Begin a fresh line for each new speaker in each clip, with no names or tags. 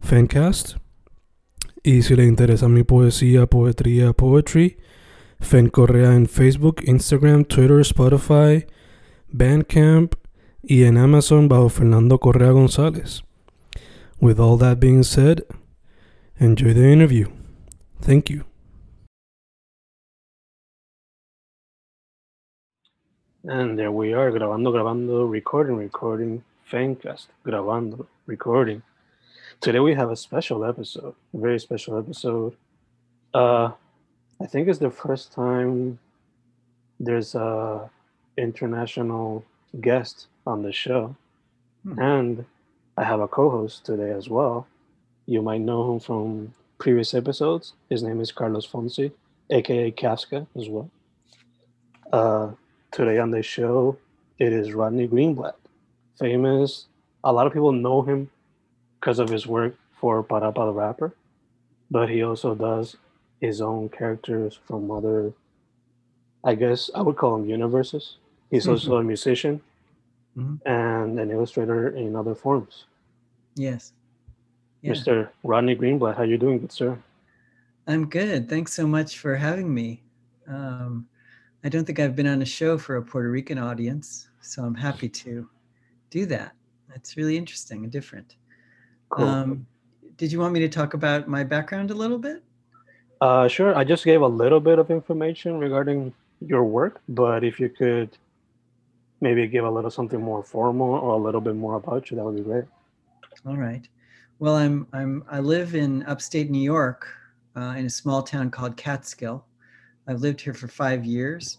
Fencast. Y si le interesa mi poesía, poetría, poetry, Fen Correa en Facebook, Instagram, Twitter, Spotify, Bandcamp y en Amazon bajo Fernando Correa González. With all that being said, enjoy the interview. Thank you. And there we are, grabando, grabando, recording, recording, Fencast, grabando, recording. Today we have a special episode, a very special episode. Uh, I think it's the first time there's a international guest on the show, hmm. and I have a co-host today as well. You might know him from previous episodes. His name is Carlos Fonsi, aka Casca, as well. Uh, today on the show, it is Rodney Greenblatt, famous. A lot of people know him because of his work for Parappa the Rapper, but he also does his own characters from other, I guess I would call them universes. He's mm-hmm. also a musician mm-hmm. and an illustrator in other forms.
Yes.
Yeah. Mr. Rodney Greenblatt, how are you doing, good sir?
I'm good. Thanks so much for having me. Um, I don't think I've been on a show for a Puerto Rican audience, so I'm happy to do that. That's really interesting and different. Cool. Um, did you want me to talk about my background a little bit?
Uh, sure. I just gave a little bit of information regarding your work, but if you could maybe give a little something more formal or a little bit more about you, that would be great.
All right. Well, I'm I'm I live in upstate New York, uh, in a small town called Catskill. I've lived here for five years.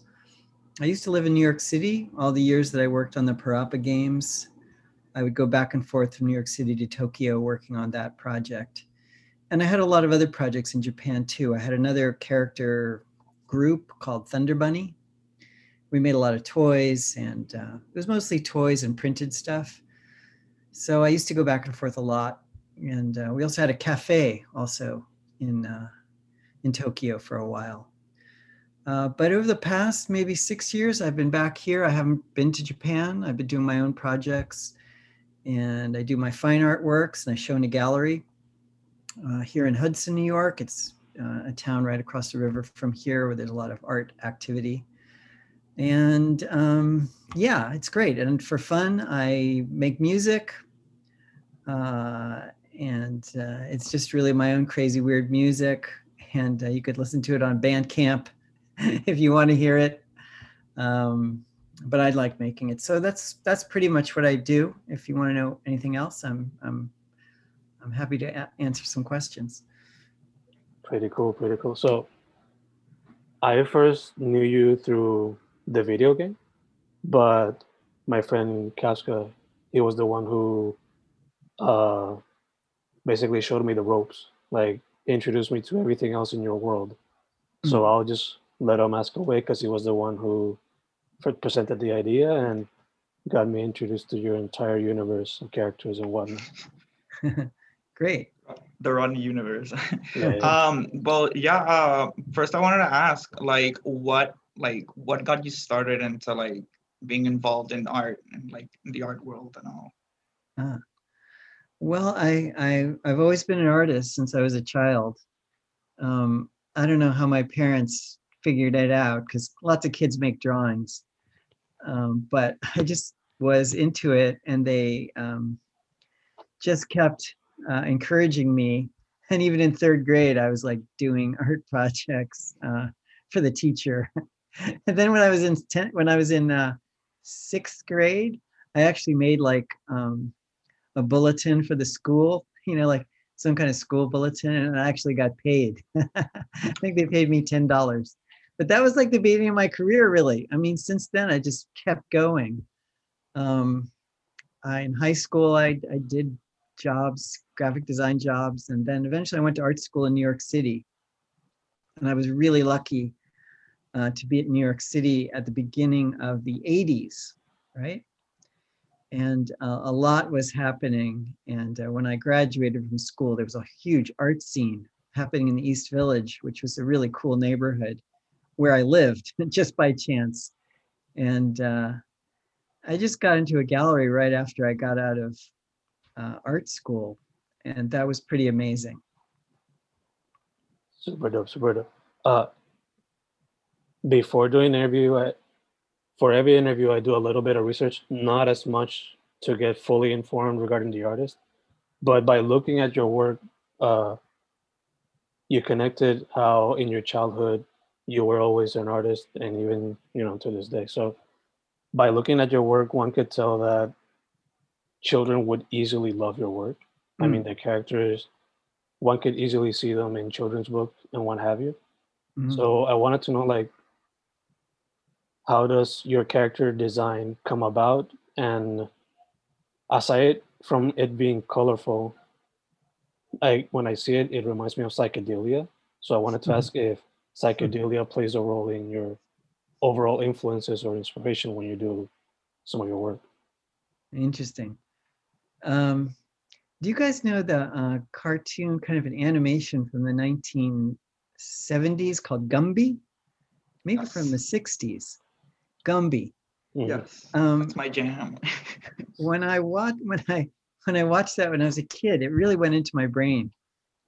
I used to live in New York City all the years that I worked on the Parappa Games I would go back and forth from New York City to Tokyo working on that project. And I had a lot of other projects in Japan too. I had another character group called Thunder Bunny. We made a lot of toys, and uh, it was mostly toys and printed stuff. So I used to go back and forth a lot. And uh, we also had a cafe also in uh, in Tokyo for a while. Uh, but over the past maybe six years, I've been back here. I haven't been to Japan. I've been doing my own projects and I do my fine art works and I show in a gallery uh, here in Hudson, New York. It's uh, a town right across the river from here where there's a lot of art activity. And um, yeah, it's great. And for fun, I make music. Uh, and uh, it's just really my own crazy, weird music. And uh, you could listen to it on Bandcamp if you want to hear it. Um, but I like making it. So that's that's pretty much what I do. If you want to know anything else, I'm I'm I'm happy to a- answer some questions.
Pretty cool, pretty cool. So I first knew you through the video game, but my friend Casca, he was the one who uh, basically showed me the ropes, like introduced me to everything else in your world. Mm-hmm. So I'll just let him ask away because he was the one who presented the idea and got me introduced to your entire universe of characters and whatnot.
Great.
The Rodney universe. yeah, yeah. Um, well, yeah. Uh, first, I wanted to ask, like, what, like, what got you started into like being involved in art and like in the art world and all? Ah.
Well, I, I I've always been an artist since I was a child. Um, I don't know how my parents figured it out because lots of kids make drawings um, but I just was into it, and they um, just kept uh, encouraging me. And even in third grade, I was like doing art projects uh, for the teacher. and then when I was in ten, when I was in uh, sixth grade, I actually made like um, a bulletin for the school. You know, like some kind of school bulletin, and I actually got paid. I think they paid me ten dollars. But that was like the beginning of my career, really. I mean, since then I just kept going. Um, I, in high school, I, I did jobs, graphic design jobs, and then eventually I went to art school in New York City. And I was really lucky uh, to be at New York City at the beginning of the 80s, right? And uh, a lot was happening. And uh, when I graduated from school, there was a huge art scene happening in the East Village, which was a really cool neighborhood where I lived just by chance. And uh, I just got into a gallery right after I got out of uh, art school, and that was pretty amazing.
Super dope, super dope. Uh, before doing interview, I, for every interview, I do a little bit of research, not as much to get fully informed regarding the artist, but by looking at your work, uh, you connected how in your childhood you were always an artist, and even you know to this day. So by looking at your work, one could tell that children would easily love your work. Mm. I mean, mm. the characters, one could easily see them in children's books and what have you. Mm-hmm. So I wanted to know, like, how does your character design come about? And aside from it being colorful, I when I see it, it reminds me of psychedelia. So I wanted to mm-hmm. ask if psychedelia plays a role in your overall influences or inspiration when you do some of your work.
Interesting. Um, do you guys know the uh, cartoon, kind of an animation from the 1970s called Gumby? Maybe yes. from the 60s. Gumby.
Mm-hmm. Yes, um, that's my jam.
when I watch when I when I watched that when I was a kid, it really went into my brain.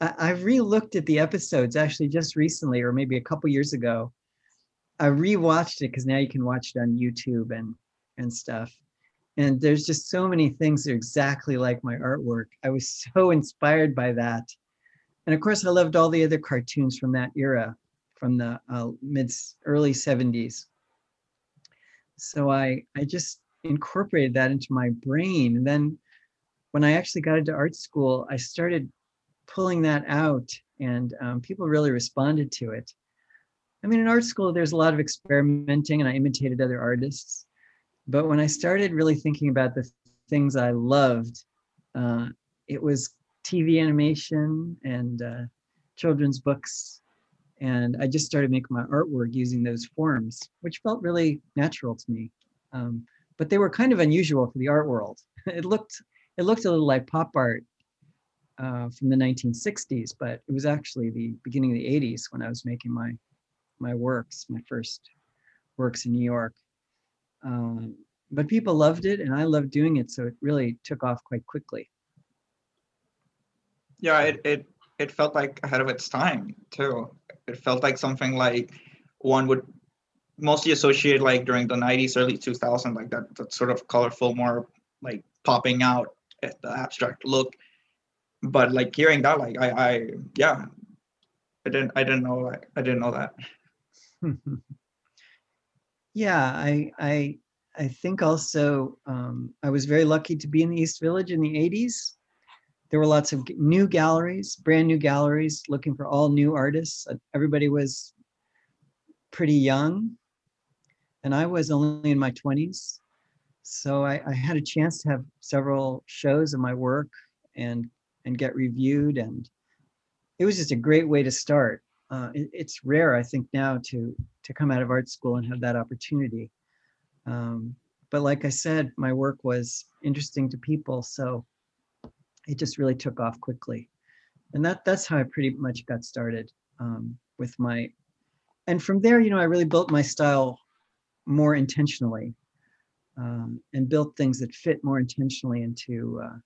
I, re-looked at the episodes actually just recently, or maybe a couple years ago, I rewatched it because now you can watch it on YouTube and and stuff. And there's just so many things that are exactly like my artwork. I was so inspired by that. And of course, I loved all the other cartoons from that era, from the uh, mid early 70s. So I I just incorporated that into my brain. And then when I actually got into art school, I started pulling that out, and um, people really responded to it. I mean, in art school, there's a lot of experimenting, and I imitated other artists. But when I started really thinking about the things I loved, uh, it was TV animation and uh, children's books. And I just started making my artwork using those forms, which felt really natural to me. Um, but they were kind of unusual for the art world. It looked it looked a little like pop art uh, from the 1960s, but it was actually the beginning of the 80s when I was making my my works, my first works in New York. Um, but people loved it and I loved doing it. So it really took off quite quickly.
Yeah, it, it, it felt like ahead of its time too. It felt like something like one would mostly associate like during the 90s, early 2000s, like that, that sort of colorful, more like popping out at the abstract look. But like hearing that, like I, I, yeah, I didn't, I didn't know, like, I didn't know that.
yeah, I I I think also um, I was very lucky to be in the East Village in the 80s. There were lots of new galleries, brand new galleries, looking for all new artists. Uh, everybody was pretty young, and I was only in my 20s. So I, I had a chance to have several shows of my work and and get reviewed, and it was just a great way to start uh, it, it's rare, I think, now to to come out of art school and have that opportunity. Um, but like I said, my work was interesting to people, so it just really took off quickly, and that that's how I pretty much got started um, with my. And from there, you know, I really built my style more intentionally, um, and built things that fit more intentionally into uh,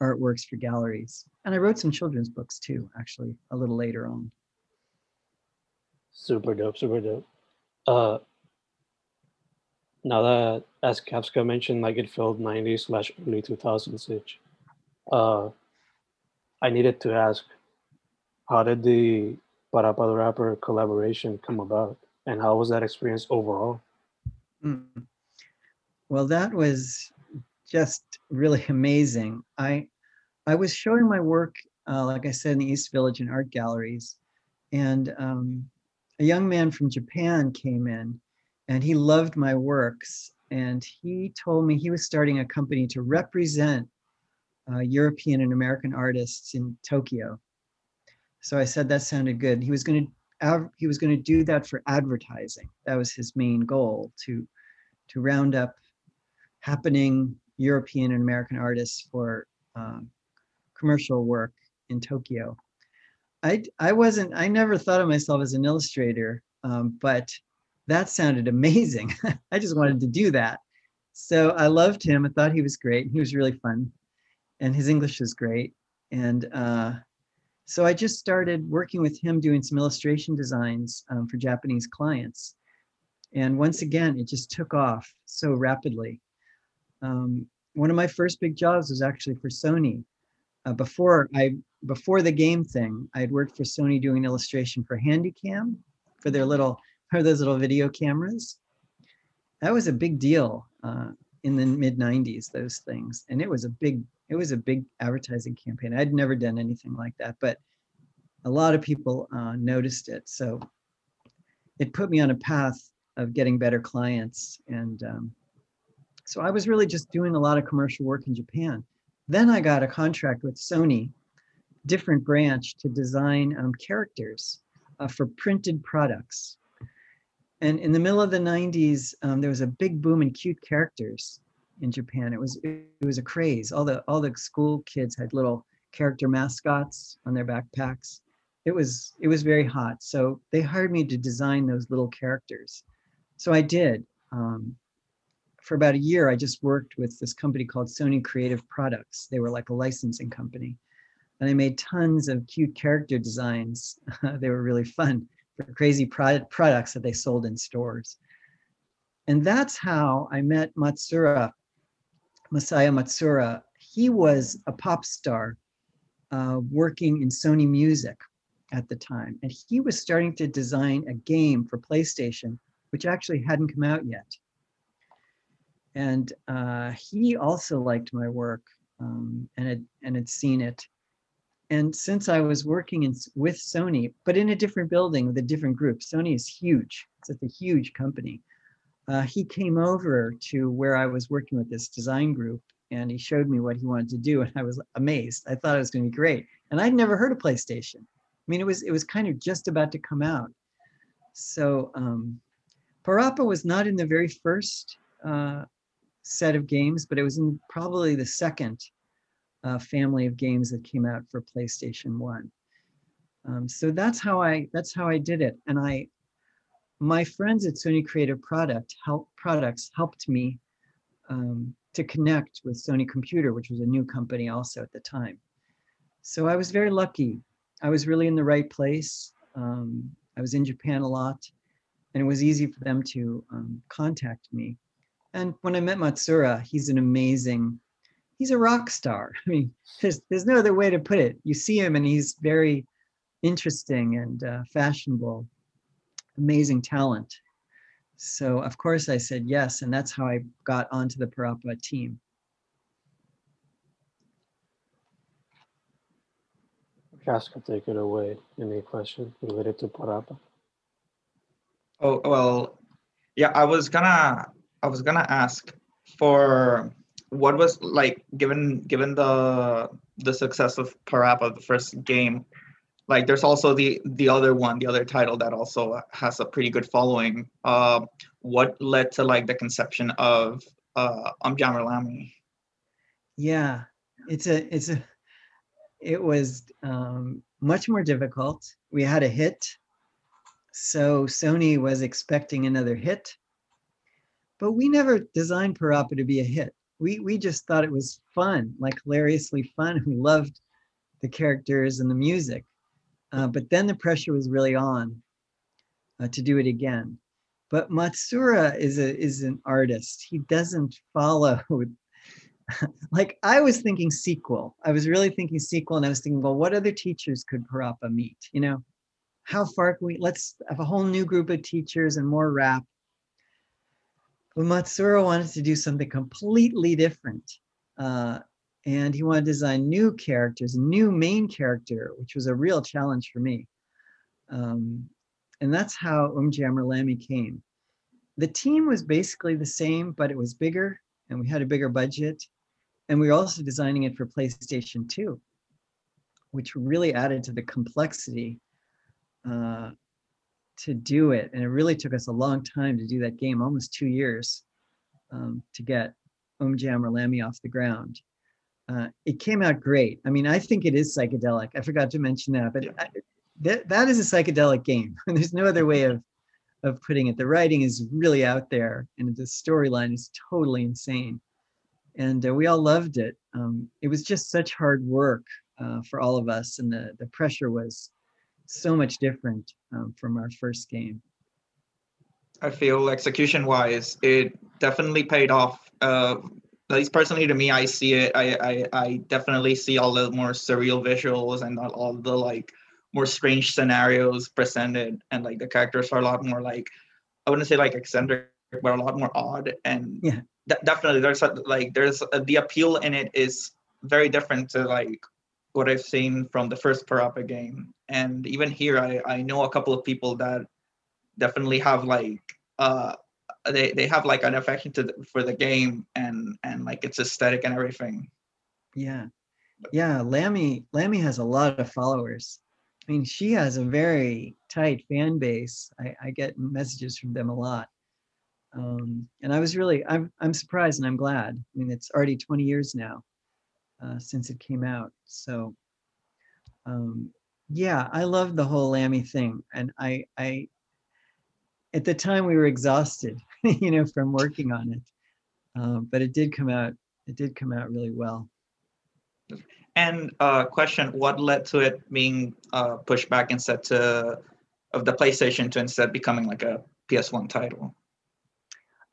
artworks for galleries. And I wrote some children's books too, actually, a little later on.
Super dope, super dope. Uh, now that, as Casca mentioned, like it felt 90s slash early 2000s ish. uh, I needed to ask, how did the Parappa Rapper collaboration come about, and how was that experience overall?
Mm. Well, that was just really amazing. I I was showing my work, uh, like I said, in the East Village and art galleries, and um, a young man from Japan came in, and he loved my works, and he told me he was starting a company to represent uh, European and American artists in Tokyo. So I said that sounded good. He was going to he was going to do that for advertising. That was his main goal to to round up happening European and American artists for um, commercial work in Tokyo. I I wasn't I never thought of myself as an illustrator, um, but that sounded amazing. I just wanted to do that. So I loved him. I thought he was great. He was really fun, and his English is great. And uh, so I just started working with him doing some illustration designs um, for Japanese clients. And once again, it just took off so rapidly. Um, one of my first big jobs was actually for Sony uh, before I before the game thing, I had worked for Sony doing illustration for Handycam for their little for those little video cameras. That was a big deal uh, in the mid '90s. Those things, and it was a big it was a big advertising campaign. I'd never done anything like that, but a lot of people uh, noticed it. So it put me on a path of getting better clients, and um, so I was really just doing a lot of commercial work in Japan. Then I got a contract with Sony, different branch, to design um, characters uh, for printed products. And in the middle of the 90s, um, there was a big boom in cute characters in Japan. It was it was a craze. All the all the school kids had little character mascots on their backpacks. It was it was very hot. So they hired me to design those little characters. So I did. Um, for about a year, I just worked with this company called Sony Creative Products. They were like a licensing company. And I made tons of cute character designs. they were really fun for crazy product, products that they sold in stores. And that's how I met Matsuura, Masaya Matsuura. He was a pop star uh, working in Sony Music at the time. And he was starting to design a game for PlayStation, which actually hadn't come out yet and uh, he also liked my work um, and had and had seen it. And since I was working in, with Sony, but in a different building with a different group, Sony is huge. It's a huge company. Uh, he came over to where I was working with this design group, and he showed me what he wanted to do, and I was amazed. I thought it was going to be great, and I'd never heard of PlayStation. I mean, it was it was kind of just about to come out. So um, Parappa was not in the very first uh, set of games, but it was in probably the second uh, family of games that came out for PlayStation One. Um, so that's how I that's how I did it, and I my friends at Sony Creative Product help products helped me um, to connect with Sony Computer, which was a new company also at the time. So I was very lucky. I was really in the right place. Um, I was in Japan a lot, and it was easy for them to um, contact me. And when I met Matsuura, he's an amazing, he's a rock star. I mean, there's, there's no other way to put it. You see him and he's very interesting and uh, fashionable, amazing talent. So of course I said yes, and that's how I got onto the Parappa team.
Casca, take it away. Any question related to Parappa?
Oh well, yeah. I was gonna I was gonna ask for what was like given given the the success of Parappa, the first game. Like there's also the the other one, the other title that also has a pretty good following. Uh, what led to like the conception of uh, Um Jammerlami?
Yeah, it's a it's a it was um, much more difficult. We had a hit, so Sony was expecting another hit but we never designed Parappa to be a hit. We we just thought it was fun, like hilariously fun. We loved the characters and the music. Uh, but then the pressure was really on uh, to do it again. But Matsuura is a is an artist. He doesn't follow like I was thinking sequel. I was really thinking sequel, and I was thinking, well, what other teachers could Parappa meet? You know, how far can we? Let's have a whole new group of teachers and more rap. But Matsuura wanted to do something completely different, uh, and he wanted to design new characters, new main character, which was a real challenge for me. Um, and that's how UmJammer Lammy came. The team was basically the same, but it was bigger and we had a bigger budget. And we were also designing it for PlayStation 2, which really added to the complexity uh, to do it. And it really took us a long time to do that game, almost two years um, to get Um Jam or Lammy off the ground. Uh, it came out great. I mean, I think it is psychedelic. I forgot to mention that, but I, that, that is a psychedelic game. There's no other way of of putting it. The writing is really out there, and the storyline is totally insane. And uh, we all loved it. Um, it was just such hard work uh, for all of us, and the the pressure was so much different um, from our first game.
I feel execution wise, it definitely paid off. Uh, at least personally to me, I see it. I, I I definitely see all the more surreal visuals and all the like more strange scenarios presented and like the characters are a lot more like i wouldn't say like eccentric but a lot more odd and
yeah
definitely there's a, like there's a, the appeal in it is very different to like what i've seen from the first parappa game and even here i i know a couple of people that definitely have like uh they they have like an affection to the, for the game and and like its aesthetic and everything
yeah yeah lammy lammy has a lot of followers I mean, she has a very tight fan base. I, I get messages from them a lot. Um, and I was really, I'm, I'm surprised and I'm glad. I mean, it's already 20 years now uh, since it came out. So, um, yeah, I love the whole Lammy thing. And I, I, at the time we were exhausted, you know, from working on it. Uh, but it did come out, it did come out really well.
And uh, question: What led to it being uh, pushed back instead to of the PlayStation to instead becoming like a PS1 title?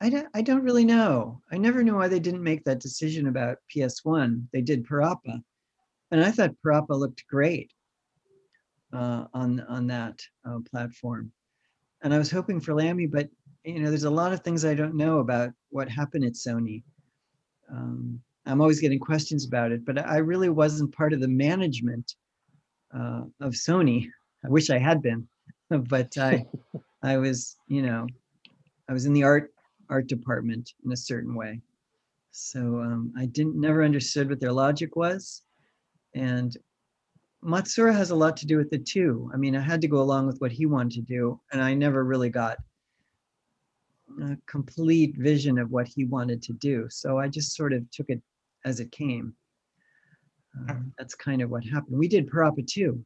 I don't, I don't really know. I never knew why they didn't make that decision about PS1. They did Parappa, and I thought Parappa looked great uh, on on that uh, platform. And I was hoping for Lammy, but you know, there's a lot of things I don't know about what happened at Sony. Um, I'm always getting questions about it, but I really wasn't part of the management uh, of Sony. I wish I had been, but I, I was, you know, I was in the art art department in a certain way. So um, I didn't never understood what their logic was, and Matsuura has a lot to do with it too. I mean, I had to go along with what he wanted to do, and I never really got a complete vision of what he wanted to do. So I just sort of took it as it came. Uh, that's kind of what happened. We did Parappa 2,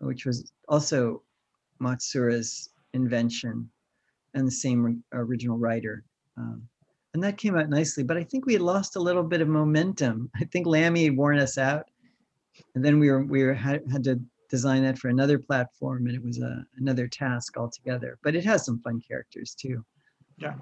which was also Matsuura's invention and the same original writer. Um, and that came out nicely, but I think we had lost a little bit of momentum. I think Lammy had worn us out. And then we were we were, had, had to design that for another platform and it was a, another task altogether. But it has some fun characters too.
Yeah.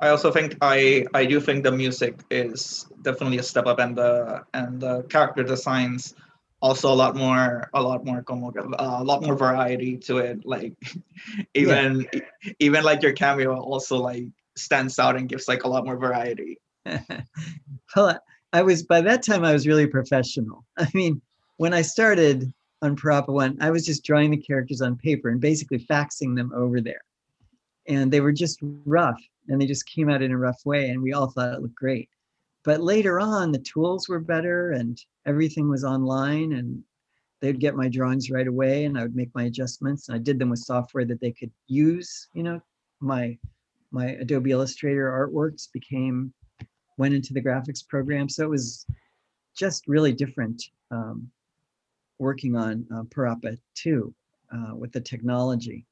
I also think I I do think the music is definitely a step up, and the and the character designs also a lot more a lot more como, uh, a lot more variety to it. Like even yeah. even like your cameo also like stands out and gives like a lot more variety.
well, I was by that time I was really professional. I mean, when I started on Parappa One, I was just drawing the characters on paper and basically faxing them over there, and they were just rough and they just came out in a rough way and we all thought it looked great but later on the tools were better and everything was online and they'd get my drawings right away and i would make my adjustments and i did them with software that they could use you know my my adobe illustrator artworks became went into the graphics program. So it was just really different um, working on uh, parappa 2 uh, with the technology.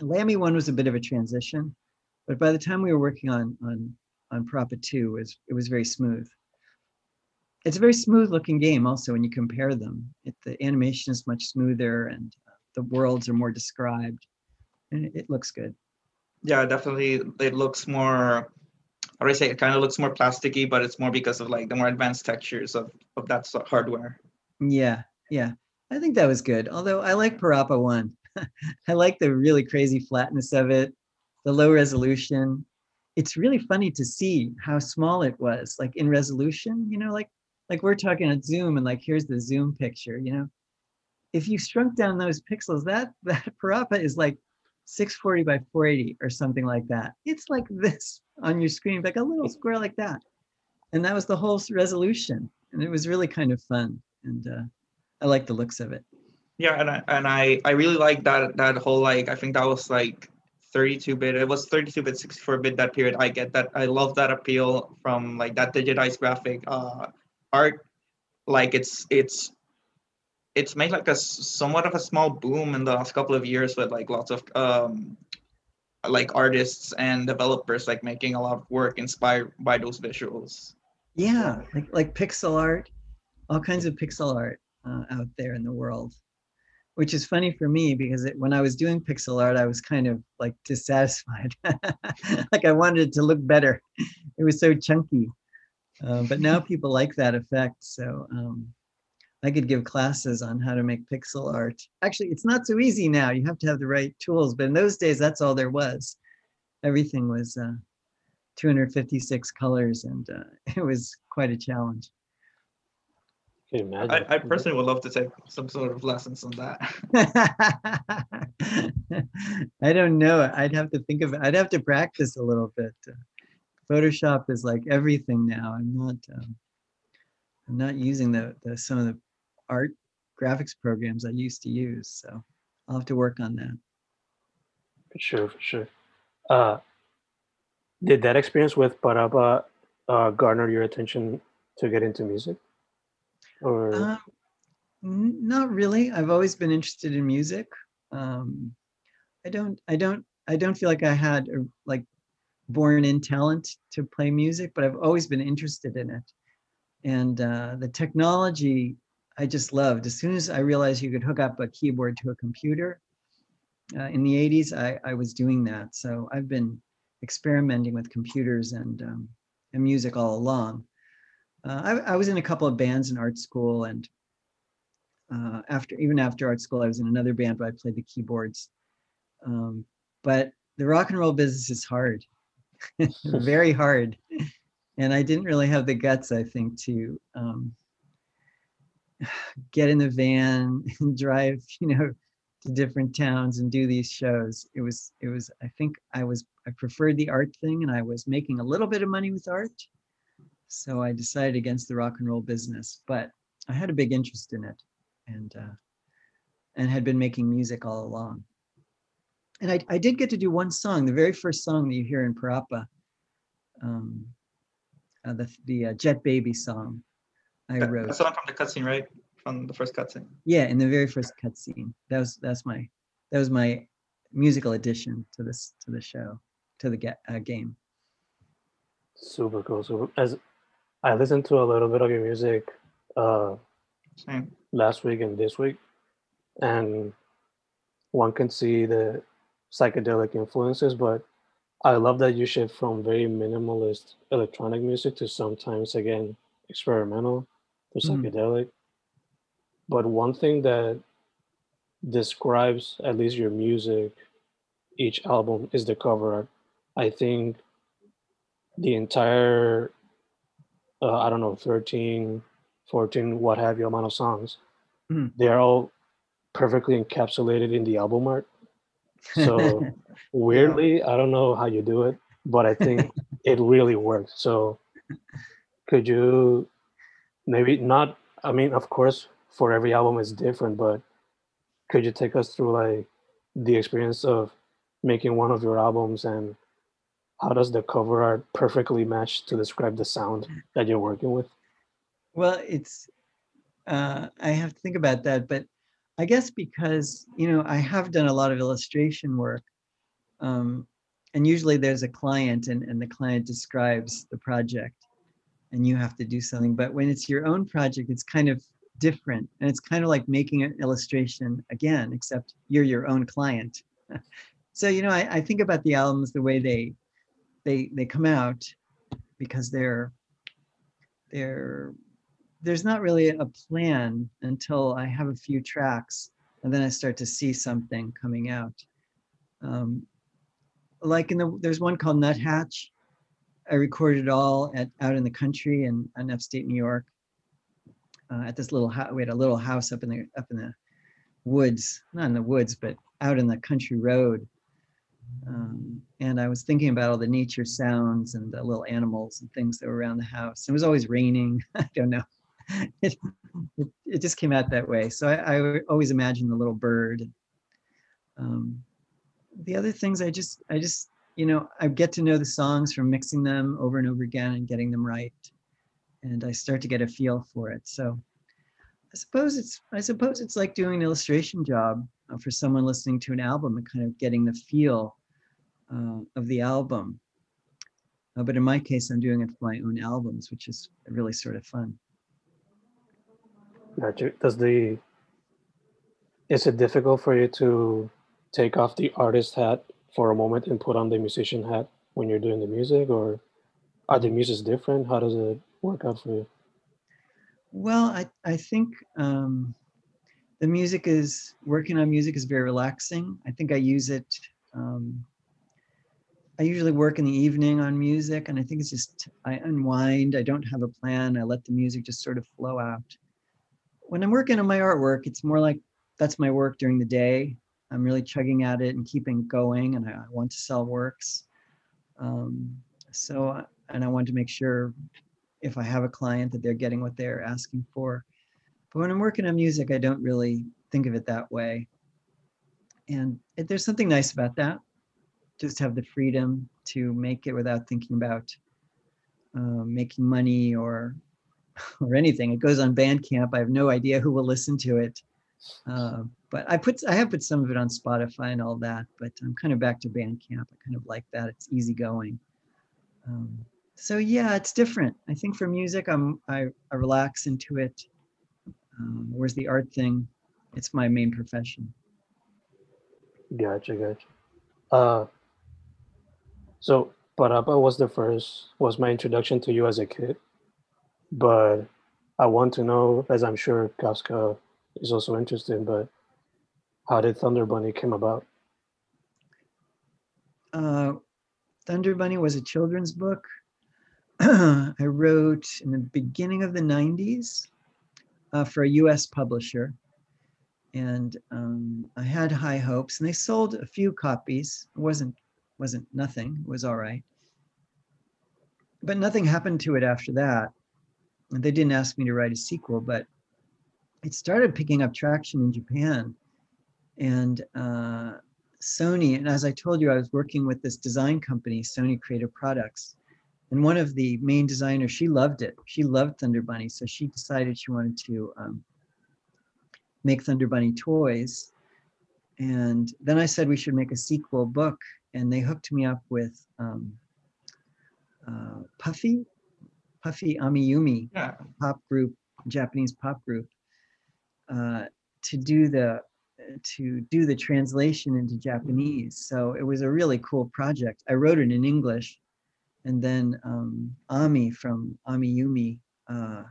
Lammy 1 was a bit of a transition but by the time we were working on on on Parappa 2, it was, it was very smooth. It's a very smooth looking game also when you compare them. It, the animation is much smoother and uh, the worlds are more described and it, it looks good.
Yeah, definitely. It looks more I say it kind of looks more plasticky, but it's more because of like the more advanced textures of of that so- hardware.
Yeah, yeah. I think that was good. Although I like Parappa one. I like the really crazy flatness of it, the low resolution. It's really funny to see how small it was, like in resolution, you know, like like we're talking at Zoom and like here's the Zoom picture, you know. If you shrunk down those pixels, that that Parappa is like 640 by 480 or something like that. It's like this on your screen, like a little square like that. And that was the whole resolution. And it was really kind of fun. And uh, I like the looks of it.
Yeah, and I and I I really like that that whole like I think that was like 32 bit. It was 32 bit, 64 bit that period. I get that. I love that appeal from like that digitized graphic uh, art. Like it's it's it's made like a somewhat of a small boom in the last couple of years with like lots of um like artists and developers like making a lot of work inspired by those visuals.
Yeah, like like pixel art, all kinds of pixel art uh, out there in the world, which is funny for me because it, when I was doing pixel art, I was kind of like dissatisfied. like I wanted it to look better. It was so chunky. Uh, but now people like that effect, so um, I could give classes on how to make pixel art. Actually, it's not so easy now. You have to have the right tools, but in those days, that's all there was. Everything was. Uh, 256 colors and uh, it was quite a challenge
Can you imagine?
I, I personally would love to take some sort of lessons on that.
i don't know i'd have to think of it i'd have to practice a little bit photoshop is like everything now i'm not um, i'm not using the, the some of the art graphics programs i used to use so i'll have to work on that
For sure, for sure. Uh, did that experience with Parappa uh, garner your attention to get into music? Or
Um, not really. I've always been interested in music. Um, I don't, I don't, I don't feel like I had a, like born in talent to play music, but I've always been interested in it. And uh, the technology I just loved. As soon as I realized you could hook up a keyboard to a computer uh, in the 80s, I, I was doing that. So I've been experimenting with computers and, um, and music all along. Uh, I, I was in a couple of bands in art school, and uh, after even after art school, I was in another band where I played the keyboards. Um, but the rock and roll business is hard, very hard, and I didn't really have the guts, I think, to um, get in the van and drive, you know, to different towns and do these shows. It was, it was. I think I was, I preferred the art thing, and I was making a little bit of money with art so I decided against the rock and roll business, but I had a big interest in it and uh, and had been making music all along. And I, I did get to do one song, the very first song that you hear in Parappa, um, uh, the the uh, Jet Baby song I
That-
wrote.
That's the one from the cutscene, right? From the first cutscene.
Yeah, in the very first cutscene. That was that's my that was my musical addition to this to the show to the ga- uh, game.
super cool. Super. As I listened to a little bit of your music uh,
Same.
last week and this week, and one can see the psychedelic influences, but I love that you shift from very minimalist electronic music to sometimes again experimental to
Mm.
psychedelic. But one thing that describes at least your music, each album is the cover art. I think the entire uh, I don't know 13, 14, what have you amount of songs,
Mhm.
they're all perfectly encapsulated in the album art. So weirdly, I don't know how you do it, but I think it really works. So could you maybe not I mean, of course, for every album is different, but could you take us through like the experience of making one of your albums and how does the cover art perfectly match to describe the sound that you're working with?
Well, it's uh, I have to think about that, but I guess because you know I have done a lot of illustration work, um, and usually there's a client, and, and the client describes the project, and you have to do something. But when it's your own project, it's kind of different, and it's kind of like making an illustration again, except you're your own client. so you know, I, I think about the albums the way they they they come out, because they're they're there's not really a plan until I have a few tracks and then I start to see something coming out. Um, like in the there's one called Nuthatch. I recorded all at out in the country in, in upstate New York. Uh, at this little house, we had a little house up in the up in the woods, not in the woods, but out in the country road. Um, and I was thinking about all the nature sounds and the little animals and things that were around the house. It was always raining. I don't know. It, it, it just came out that way. So I, I always imagine the little bird. Um, the other things I just, I just, you know, I get to know the songs from mixing them over and over again and getting them right. And I start to get a feel for it. So I suppose it's, I suppose it's like doing an illustration job uh, for someone listening to an album and kind of getting the feel uh, of the album. Uh, but in my case, I'm doing it for my own albums, which is really sort of fun.
Gotcha. Does the is it difficult for you to take off the artist hat for a moment and put on the musician hat when you're doing the music, or are the musics different? How does it work out for you?
Well, I I think um, the music is working on music is very relaxing. I think I use it. Um, I usually work in the evening on music, and I think it's just I unwind. I don't have a plan. I let the music just sort of flow out when I'm working on my artwork, it's more like that's my work during the day. I'm really chugging at it and keeping going, and I, I want to sell works. Um, so, and I want to make sure if I have a client that they're getting what they're asking for. But when I'm working on music, I don't really think of it that way. And it, there's something nice about that. Just have the freedom to make it without thinking about uh, making money or or anything. It goes on Bandcamp. I have no idea who will listen to it. Uh, but I put I have put some of it on Spotify and all that. But I'm kind of back to Bandcamp. I kind of like that. It's easygoing. Um, so yeah, it's different. I think for music, I'm I, I relax into it. Um, whereas the art thing, it's my main profession.
Gotcha, gotcha. Uh, so Parappa was the first was my introduction to you as a kid but I want to know, as I'm sure Casca is also interested, but how did Thunder Bunny came about?
Uh, Thunder Bunny was a children's book I wrote in the beginning of the 90s uh, for a US publisher. And um, I had high hopes, and they sold a few copies. It wasn't wasn't nothing. It was all right, but nothing happened to it after that And they didn't ask me to write a sequel, but it started picking up traction in Japan. And uh, Sony, and as I told you, I was working with this design company, Sony Creative Products. And one of the main designers, she loved it. She loved Thunder Bunny. So she decided she wanted to um, make Thunder Bunny toys. And then I said we should make a sequel book. And they hooked me up with um, uh, Puffy, Puffy Amiyumi yeah. pop group, Japanese pop group, uh, to do the to do the translation into Japanese. So it was a really cool project. I wrote it in English, and then um, Ami from Amiyumi, uh,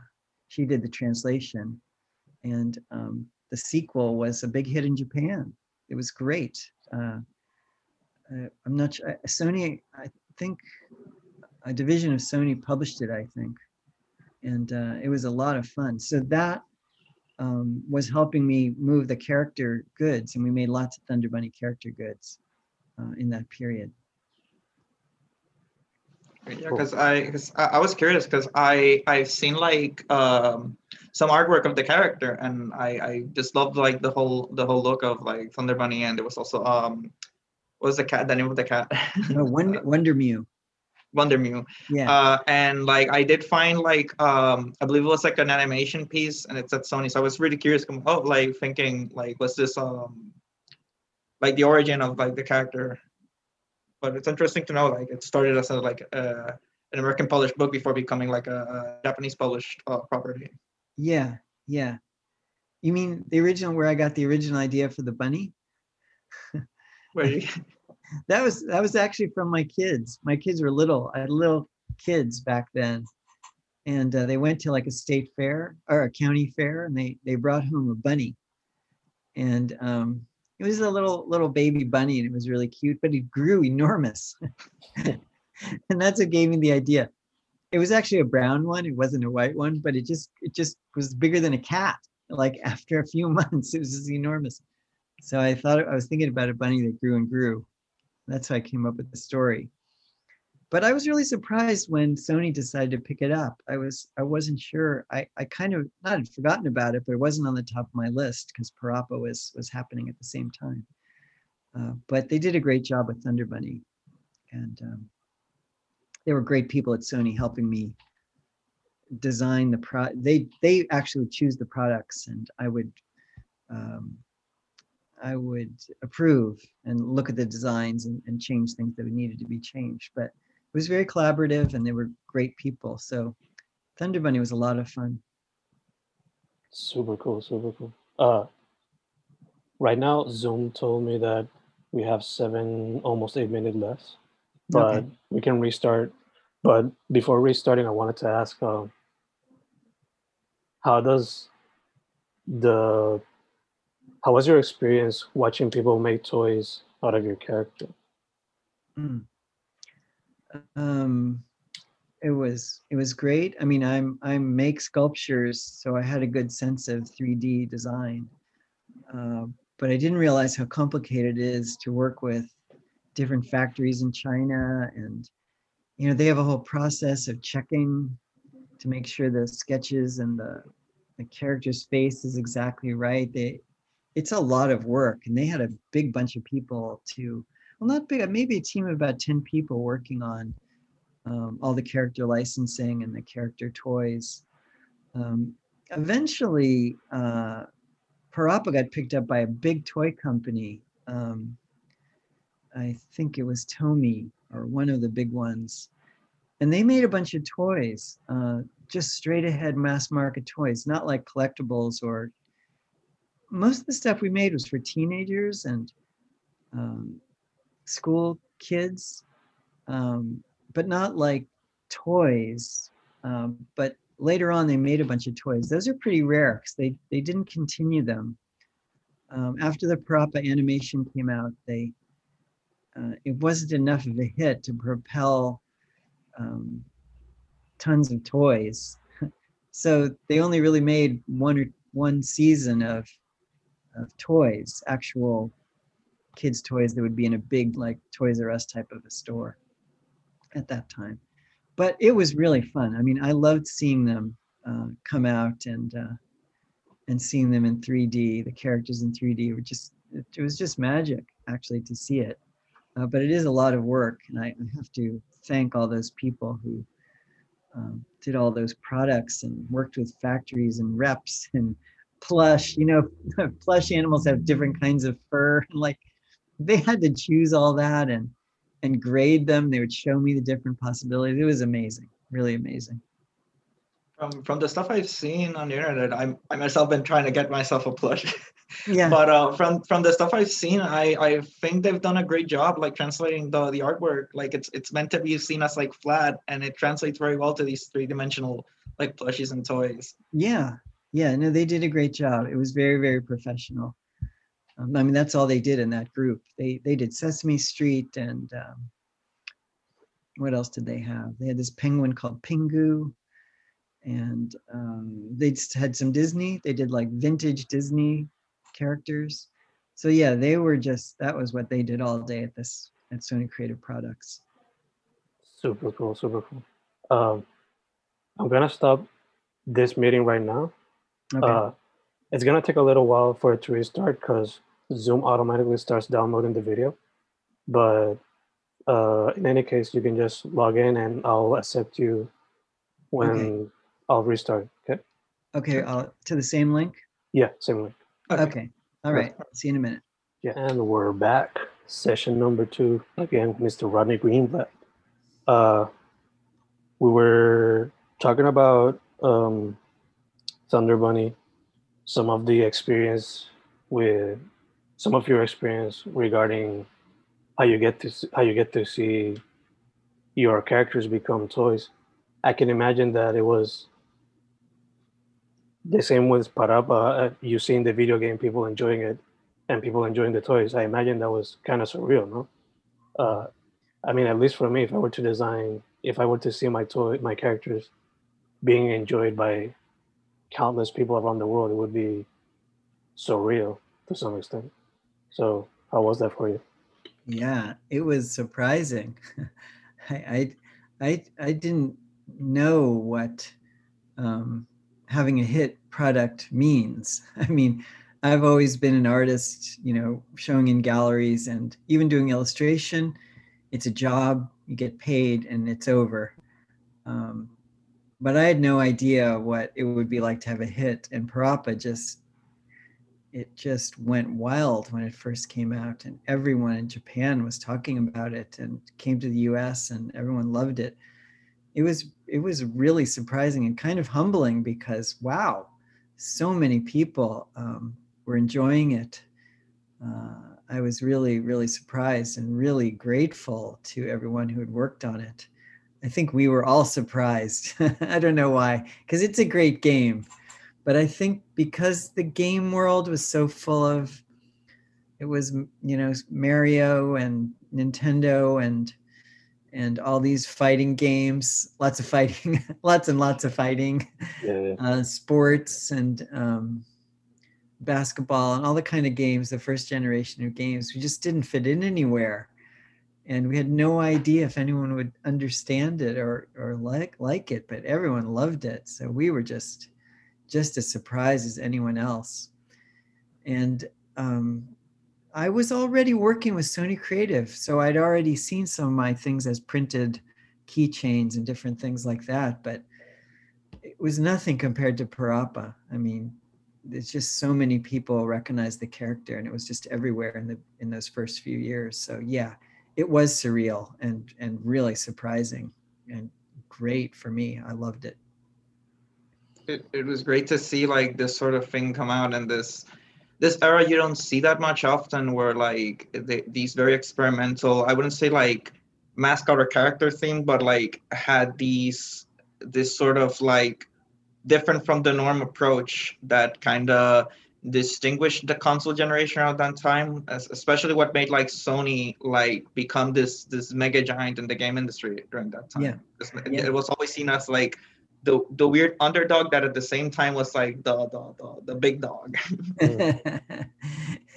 she did the translation, and um, the sequel was a big hit in Japan. It was great. Uh, I'm not sure. Sony, I think a division of Sony published it, I think, and uh, it was a lot of fun. So that um, was helping me move the character goods, and we made lots of Thunder Bunny character goods uh, in that period.
Yeah, because I, cause I was curious because I I've seen like um, some artwork of the character, and I I just loved like the whole the whole look of like Thunder Bunny, and it was also um, what was the cat? The name of the cat?
oh, Wonder, Wonder Mew.
Wonder Mew. Yeah. Uh, and like I did find like um I believe it was like an animation piece and it's at Sony. So I was really curious oh like thinking like was this um like the origin of like the character. But it's interesting to know like it started as a like uh, an American published book before becoming like a, a Japanese published uh, property.
Yeah, yeah. You mean the original where I got the original idea for the bunny?
where you
that was that was actually from my kids. My kids were little. I had little kids back then, and uh, they went to like a state fair or a county fair, and they they brought home a bunny, and um, it was a little little baby bunny, and it was really cute, but it grew enormous, and that's what gave me the idea. It was actually a brown one; it wasn't a white one, but it just it just was bigger than a cat. Like after a few months, it was just enormous. So I thought I was thinking about a bunny that grew and grew. That's how I came up with the story but I was really surprised when Sony decided to pick it up. I was I wasn't sure. I, I kind of not had forgotten about it, but it wasn't on the top of my list because Parappa was was happening at the same time. Uh, but they did a great job with Thunder Bunny, and um, they were great people at Sony helping me design the pro. They they actually choose the products, and I would. Um, I would approve and look at the designs and, and change things that needed to be changed. But was very collaborative and they were great people. So Thunder Bunny was a lot of fun.
Super cool, super cool. Uh, right now, Zoom told me that we have seven, almost eight minutes left, but okay. we can restart. But before restarting, I wanted to ask, um, how does the how was your experience watching people make toys out of your character?
Mm um, it was it was great. I mean, I'm I make sculptures, so I had a good sense of 3D design, uh, but I didn't realize how complicated it is to work with different factories in China, and you know they have a whole process of checking to make sure the sketches and the the character's face is exactly right. They it's a lot of work, and they had a big bunch of people to well, not big, maybe a team of about 10 people working on um, all the character licensing and the character toys. Um, eventually, uh, Parappa got picked up by a big toy company. Um, I think it was Tomy or one of the big ones. And they made a bunch of toys, uh, just straight ahead mass market toys, not like collectibles or most of the stuff we made was for teenagers and um, school kids, um, but not like toys. Um, but later on, they made a bunch of toys. Those are pretty rare because they they didn't continue them. Um, after the Parappa animation came out, they uh, it wasn't enough of a hit to propel um, tons of toys. so they only really made one or one season of of toys, actual kids' toys that would be in a big like Toys R Us type of a store at that time. But it was really fun. I mean, I loved seeing them uh, come out and uh, and seeing them in 3D. The characters in 3D were just it, was just magic actually to see it. Uh, but it is a lot of work, and I, have to thank all those people who um, did all those products and worked with factories and reps and plush. You know, plush animals have different kinds of fur. Like they had to choose all that and and grade them. They would show me the different possibilities. It was amazing, really amazing.
From from the stuff I've seen on the internet, I'm I myself been trying to get myself a plush.
Yeah.
but uh, from from the stuff I've seen, I I think they've done a great job like translating the the artwork. Like it's it's meant to be seen as like flat, and it translates very well to these three dimensional like plushies and toys.
Yeah, yeah. No, they did a great job. It was very very professional. Um, I mean, that's all they did in that group. They they did Sesame Street and um, what else did they have? They had this penguin called Pingu, and um, they had some Disney. They did like vintage Disney characters. So yeah, they were just that was what they did all day at this at Sony Creative Products.
Super cool, super cool. Um, I'm gonna stop this meeting right now. Okay. Uh, it's gonna take a little while for it to restart because Zoom automatically starts downloading the video. But uh, in any case, you can just log in and I'll accept you when okay. I'll restart. Okay.
Okay. I'll, to the same link.
Yeah, same link.
Okay. okay. All right. See you in a minute.
Yeah, and we're back. Session number two again, Mr. Rodney Greenblatt. Uh, we were talking about um, Thunder Bunny, some of the experience with some of your experience regarding how you get to how you get to see your characters become toys. I can imagine that it was the same with Parappa. Uh, you seen the video game, people enjoying it, and people enjoying the toys. I imagine that was kind of surreal, no? Uh, I mean, at least for me, if I were to design, if I were to see my toy, my characters being enjoyed by countless people around the world, it would be surreal to some extent. So, how was that for you?
Yeah, it was surprising. I, I, I, I didn't know what um, having a hit product means. I mean, I've always been an artist, you know, showing in galleries and even doing illustration. It's a job, you get paid, and it's over. Um, but I had no idea what it would be like to have a hit. And Parappa just, it just went wild when it first came out, and everyone in Japan was talking about it, and came to the U.S. and everyone loved it. It was it was really surprising and kind of humbling because wow, so many people um, were enjoying it. Uh, I was really, really surprised and really grateful to everyone who had worked on it. I think we were all surprised. I don't know why, because it's a great game. But I think because the game world was so full of, it was, you know, Mario and Nintendo and and all these fighting games, lots of fighting, lots and lots of fighting, yeah. uh, sports and um, basketball and all the kind of games, the first generation of games, we just didn't fit in anywhere. And we had no idea if anyone would understand it or, or like, like it, but everyone loved it. So we were just, just as surprised as anyone else. And um, I was already working with Sony Creative. So I'd already seen some of my things as printed keychains and different things like that. But it was nothing compared to Parappa. I mean, there's just so many people recognize the character and it was just everywhere in the in those first few years so yeah it was surreal and and really surprising and great for me i loved it
it, it was great to see like this sort of thing come out and this this era you don't see that much often where like the, these very experimental i wouldn't say like mascot or character theme but like had these this sort of like different from the norm approach that kind of distinguished the console generation around that time especially what made like sony like become this this mega giant in the game industry during that time
yeah.
yeah. it was always seen as like the the weird underdog that at the same time was like the the the, the big dog.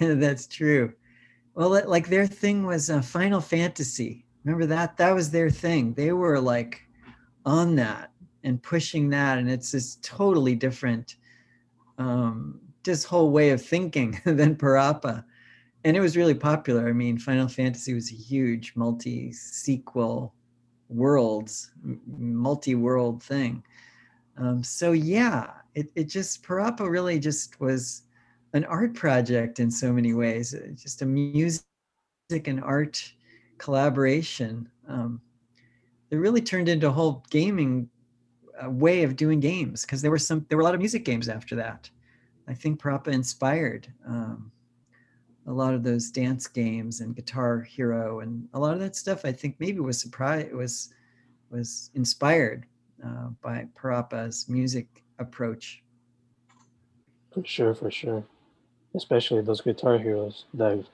That's true. Well like their thing was uh, final fantasy. Remember that? That was their thing. They were like on that and pushing that and it's this totally different um this whole way of thinking than parappa. And it was really popular. I mean final fantasy was a huge multi sequel worlds multi-world thing um, so yeah it, it just parappa really just was an art project in so many ways just a music and art collaboration um, it really turned into a whole gaming way of doing games because there were some there were a lot of music games after that. I think Parappa inspired um, a lot of those dance games and Guitar Hero and a lot of that stuff. I think maybe was surprised was was inspired uh, by Parappa's music approach.
For sure, for sure, especially those Guitar Heroes that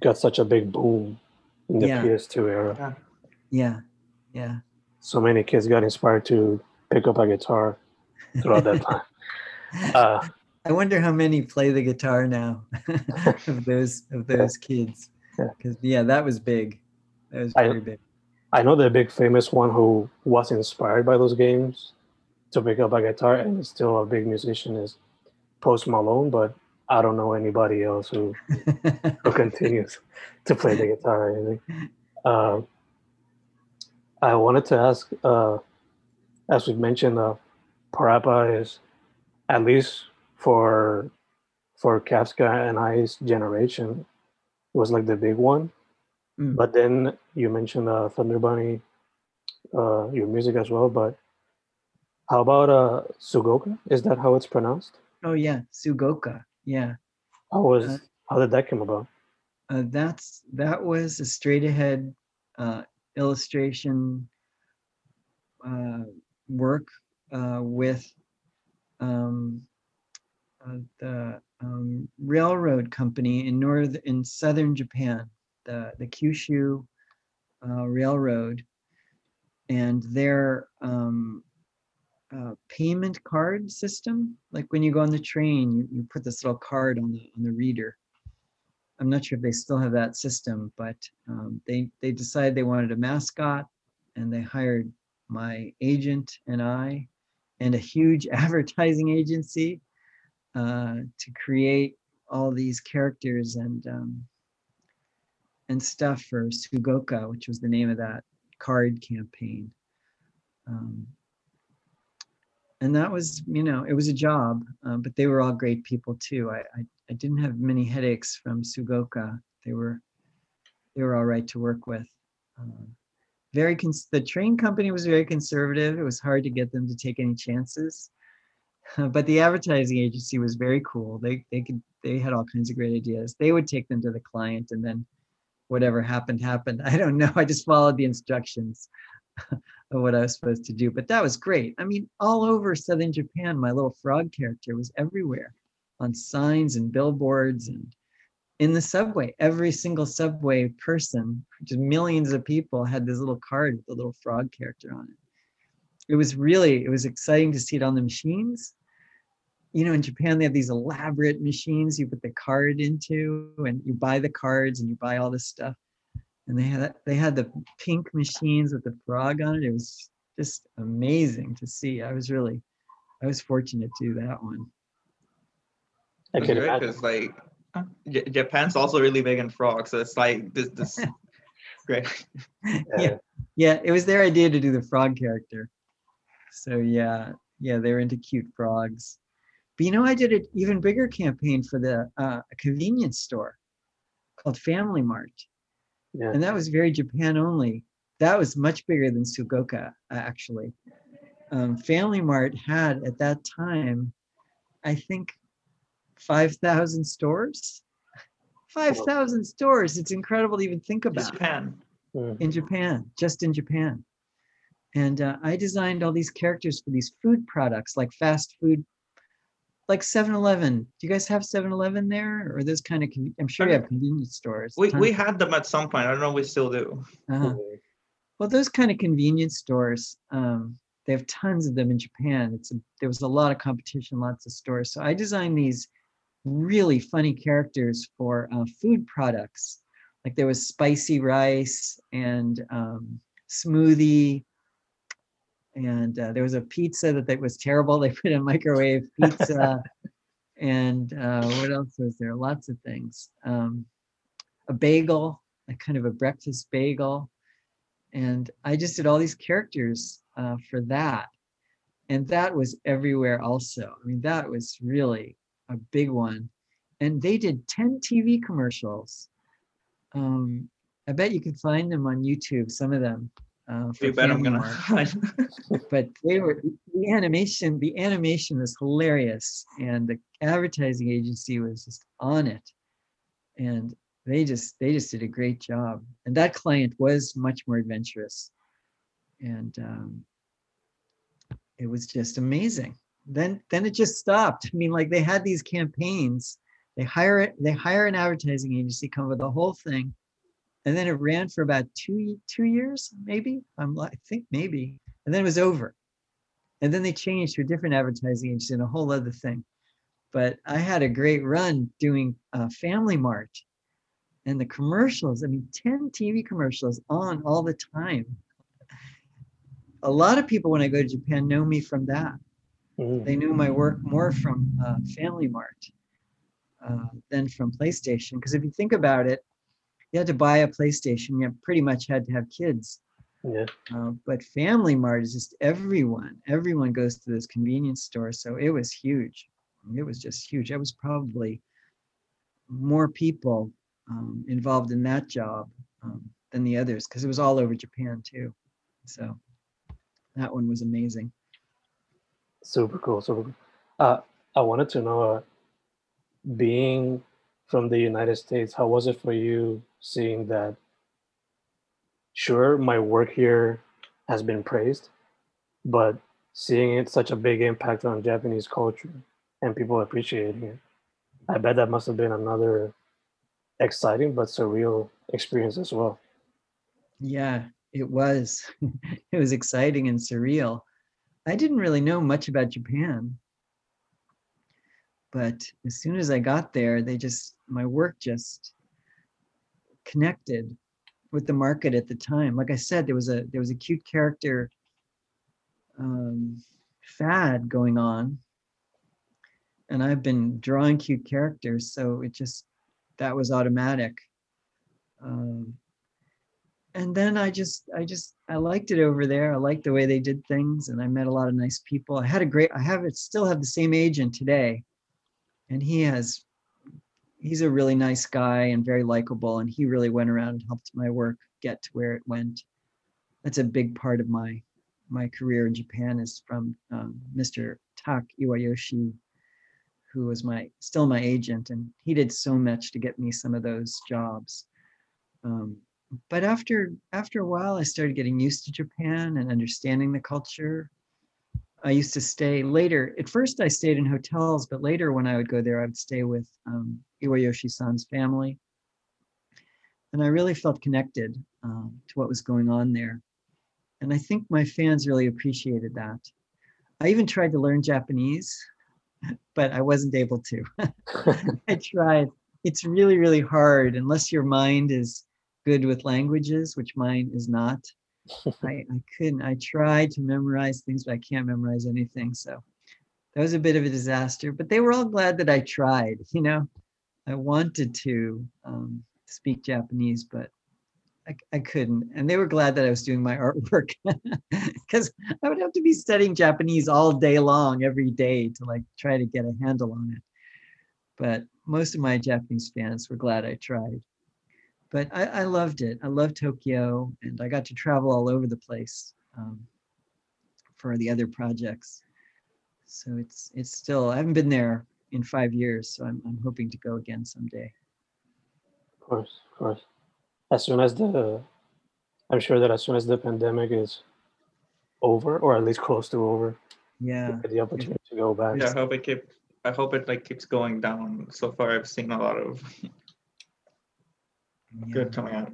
got such a big boom in the yeah. PS2
era. Yeah, yeah
so many kids got inspired to pick up a guitar throughout that time. Uh,
I wonder how many play the guitar now of those of those kids. Because yeah. yeah. that was big. That was very I, big.
I know the big famous one who was inspired by those games to pick up a guitar and is still a big musician is Post Malone, but I don't know anybody else who who continues to play the guitar or anything. Uh, I wanted to ask, uh, as we mentioned, uh, Parappa is at least for for Casca and I's generation was like the big one. Mm. But then you mentioned uh, Thunder Bunny, uh, your music as well. But how about uh, SUGOCA? Is that how it's pronounced?
Oh yeah, SUGOCA. Yeah.
How was uh, how did that come about?
Uh, that's that was a straight ahead uh, illustration uh, work uh, with um, the um, railroad company in north in southern Japan, the the Kyushu uh, Railroad, and their um, uh, payment card system. Like when you go on the train, you, you put this little card on the on the reader. I'm not sure if they still have that system, but um, they they decided they wanted a mascot, and they hired my agent and I, and a huge advertising agency uh, to create all these characters and um, and stuff for SUGOCA, which was the name of that card campaign. Um, and that was, you know, it was a job, um, but they were all great people too. I, I, I didn't have many headaches from SUGOCA. They were, they were all right to work with. Uh, very, cons- the train company was very conservative. It was hard to get them to take any chances. but the advertising agency was very cool. They, they could, they had all kinds of great ideas. They would take them to the client and then whatever happened, happened. I don't know. I just followed the instructions of what I was supposed to do. But that was great. I mean, all over Southern Japan, my little frog character was everywhere on signs and billboards and in the subway. Every single subway person, just millions of people, had this little card with a little frog character on it. It was really, it was exciting to see it on the machines. You know, in Japan, they have these elaborate machines you put the card into and you buy the cards and you buy all this stuff and they had they had the pink machines with the frog on it. It was just amazing to see. I was really, I was fortunate to do that one.
I
That's
can
great
imagine.
because like J- Japan's also really big in frogs, so it's like this this great.
yeah, yeah. It was their idea to do the frog character. So yeah, yeah, they're into cute frogs. But you know, I did an even bigger campaign for the uh, a convenience store called Family Mart.
Yeah.
and that was very Japan only. That was much bigger than SUGOCA, actually. Um, Family Mart had at that time, I think, 5,000 stores. 5,000 stores. It's incredible to even think about
Japan.
Mm.
in Japan, just in Japan. And uh, I designed all these characters for these food products like fast food, like 7 Eleven. Do you guys have 7 Eleven there? Or those kind of, con- I'm sure you have convenience stores.
We we had them at some point. I don't know if we still do.
uh-huh. Well, those kind of convenience stores, um, they have tons of them in Japan. It's a, there was a lot of competition, lots of stores. So I designed these really funny characters for uh, food products. Like there was spicy rice and um, smoothie, and uh, there was a pizza that, that was terrible. They put in microwave pizza, and uh, what else was there? Lots of things. Um, a bagel, a kind of a breakfast bagel and I just did all these characters uh, for that, and that was everywhere. Also, I mean, that was really a big one, and they did ten TV commercials. Um, I bet you could find them on YouTube. Some of them. Uh,
You bet I'm gonna
but they were the animation the animation was hilarious and the advertising agency was just on it. And they just they just did a great job. And that client was much more adventurous. And um, it was just amazing. Then then it just stopped. I mean like they had these campaigns. They hire it they hire an advertising agency come with the whole thing and then it ran for about two two years maybe? I'm i think maybe. And then it was over. And then they changed to a different advertising agency and a whole other thing. But i had a great run doing uh, family mart and the commercials i mean 10 tv commercials on all the time. A lot of people when i go to japan know me from that.
Mm.
they knew my work more from uh, family mart uh, than from playstation. Because if you think about it you had to buy a playstation you pretty much had to have kids
Yeah.
uh, but Family Mart is just everyone. Everyone goes to those convenience stores, so it was huge. It was just huge. I was probably more people um, involved in that job um, than the others because it was all over Japan too. So that one was amazing.
Super cool. Super cool. Uh, I wanted to know, uh, being from the United States, how was it for you seeing that sure, my work here has been praised, but seeing it such a big impact on Japanese culture and people appreciating it, I bet that must have been another exciting but surreal experience as well.
Yeah, it was. it was exciting and surreal. I didn't really know much about Japan. But as soon as I got there, they just, my work just connected with the market at the time. Like I said, there was a there was a cute character um, fad going on, and I've been drawing cute characters, so it just that was automatic. Um, and then I just I just I liked it over there. I liked the way they did things, and I met a lot of nice people. I had a great. I have it still have the same agent today, and he has he's a really nice guy and very likable and he really went around and helped my work get to where it went. That's a big part of my my career in japan is from um, mr tak iwayoshi who was my still my agent and he did so much to get me some of those jobs. Um, but after after a while i started getting used to japan and understanding the culture I used to stay later. At first, I stayed in hotels, but later, when I would go there, I would stay with um, Iwayoshi-san's family, and I really felt connected um, to what was going on there. And I think my fans really appreciated that. I even tried to learn Japanese, but I wasn't able to. I tried. It's really, really hard unless your mind is good with languages, which mine is not. I, I couldn't. I tried to memorize things, but I can't memorize anything. So that was a bit of a disaster. But they were all glad that I tried. You know, I wanted to um, speak Japanese, but I, I couldn't. And they were glad that I was doing my artwork because I would have to be studying Japanese all day long, every day to like try to get a handle on it. But most of my Japanese fans were glad I tried but I, I, loved it. I loved Tokyo, and I got to travel all over the place um, for the other projects. So it's it's still I haven't been there in five years, so I'm I'm hoping to go again someday.
Of course, of course. As soon as the, I'm sure that as soon as the pandemic is over, or at least close to over,
yeah,
the opportunity to go back.
Yeah, I hope it keep. I hope it like keeps going down. So far, I've seen a lot of good coming out.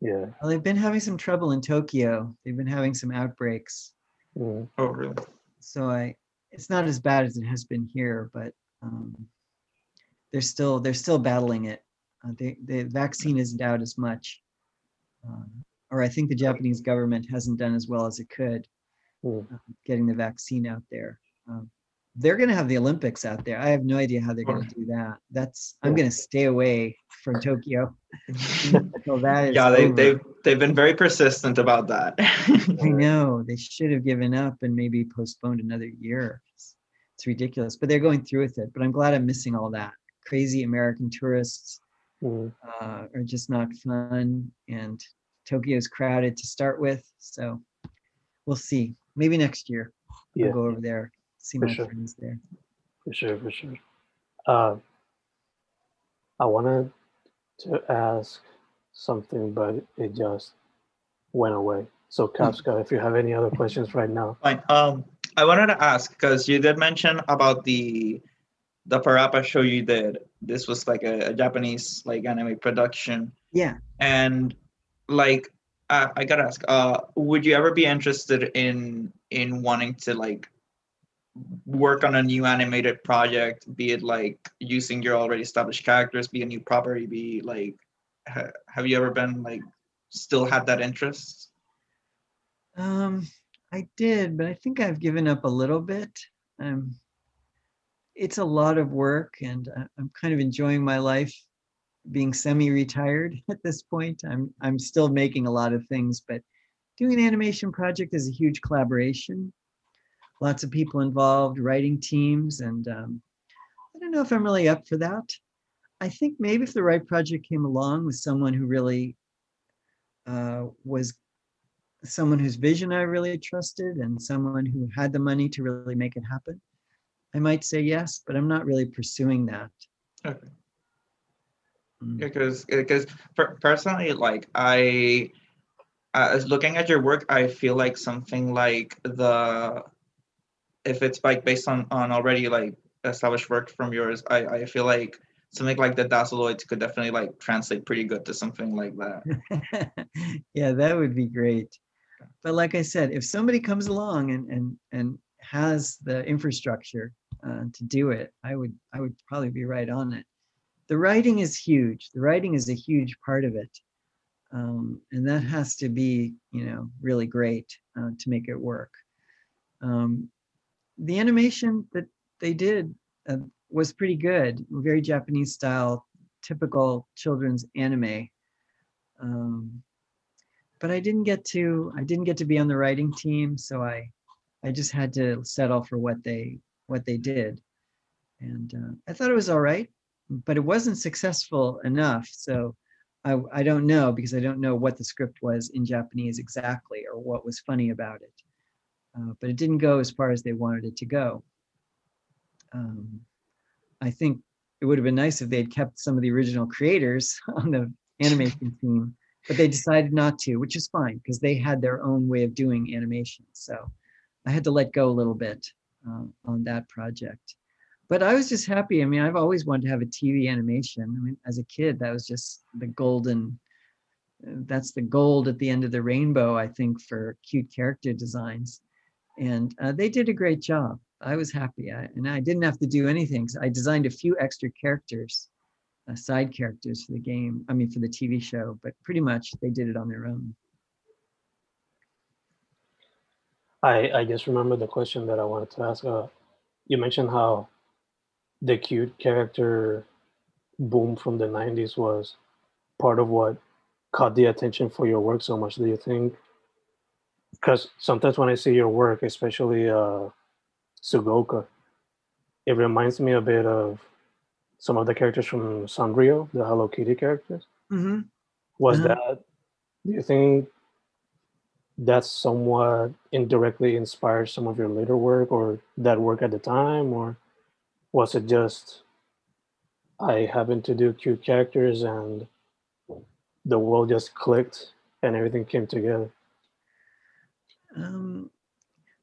Yeah.
Well, they've been having some trouble in Tokyo. They've been having some outbreaks.
Mm.
Oh, really?
So I, it's not as bad as it has been here, but um, they're still they're still battling it. Uh, they, the vaccine isn't out as much, um, or I think the Japanese government hasn't done as well as it could
mm.
uh, getting the vaccine out there. Um, they're going to have the Olympics out there. I have no idea how they're going to do that. That's I'm going to stay away from Tokyo.
so that is yeah, they over. they've they've been very persistent about that.
I know they should have given up and maybe postponed another year. It's, it's, ridiculous, but they're going through with it. But I'm glad I'm missing all that. Crazy American tourists
mm.
uh, are just not fun, and Tokyo's crowded to start with. So we'll see. Maybe next year yeah. I'll go over there see for my sure. friends there.
For sure, for sure. Uh, I wanted to ask something, but it just went away. So, hmm. Casca, if you have any other questions right now.
Fine. Um, I wanted to ask because you did mention about the the Parappa show you did. This was like a, a Japanese like anime production.
Yeah.
And like I, I gotta ask, uh, would you ever be interested in in wanting to like work on a new animated project, be it like using your already established characters, be a new property, be like, ha- have you ever been like, still had that interest?
Um, I did, but I think I've given up a little bit. Um, it's a lot of work, and I'm kind of enjoying my life being semi-retired at this point. I'm I'm still making a lot of things, but doing an animation project is a huge collaboration lots of people involved, writing teams, and um, I don't know if I'm really up for that. I think maybe if the right project came along with someone who really uh, was someone whose vision I really trusted and someone who had the money to really make it happen, I might say yes, but I'm not really pursuing that.
Okay. Mm. Because because personally, like I uh, as looking at your work, I feel like something like the if it's like based on on already like established work from yours, I I feel like something like the Dazzeloids could definitely like translate pretty good to something like that.
yeah, that would be great. But like I said, if somebody comes along and and and has the infrastructure uh, to do it, I would I would probably be right on it. The writing is huge. The writing is a huge part of it, um, and that has to be you know really great uh, to make it work. Um, the animation that they did uh, was pretty good, very Japanese style, typical children's anime. Um, but I didn't get to I didn't get to be on the writing team, so I I just had to settle for what they what they did, and uh, I thought it was all right, but it wasn't successful enough. So I I don't know because I don't know what the script was in Japanese exactly or what was funny about it, uh, but it didn't go as far as they wanted it to go. Um, I think it would have been nice if they had kept some of the original creators on the animation team, but they decided not to, which is fine because they had their own way of doing animation. So I had to let go a little bit uh, on that project. But I was just happy. I mean, I've always wanted to have a TV animation. I mean, as a kid, that was just the golden, that's the gold at the end of the rainbow, I think, for cute character designs. And uh, they did a great job. I was happy, I, and I didn't have to do anything. So I designed a few extra characters, uh, side characters for the game. I mean, for the TV show, but pretty much they did it on their own.
I I just remember the question that I wanted to ask. Uh, you mentioned how the cute character boom from the '90s was part of what caught the attention for your work so much. Do you think? Because sometimes when I see your work, especially uh, SUGOCA. It reminds me a bit of some of the characters from Sanrio, the Hello Kitty characters.
Mm-hmm.
Was
Uh-huh.
that? Do you think that's somewhat indirectly inspired some of your later work, or that work at the time, or was it just I happened to do cute characters and the world just clicked and everything came together?
Um,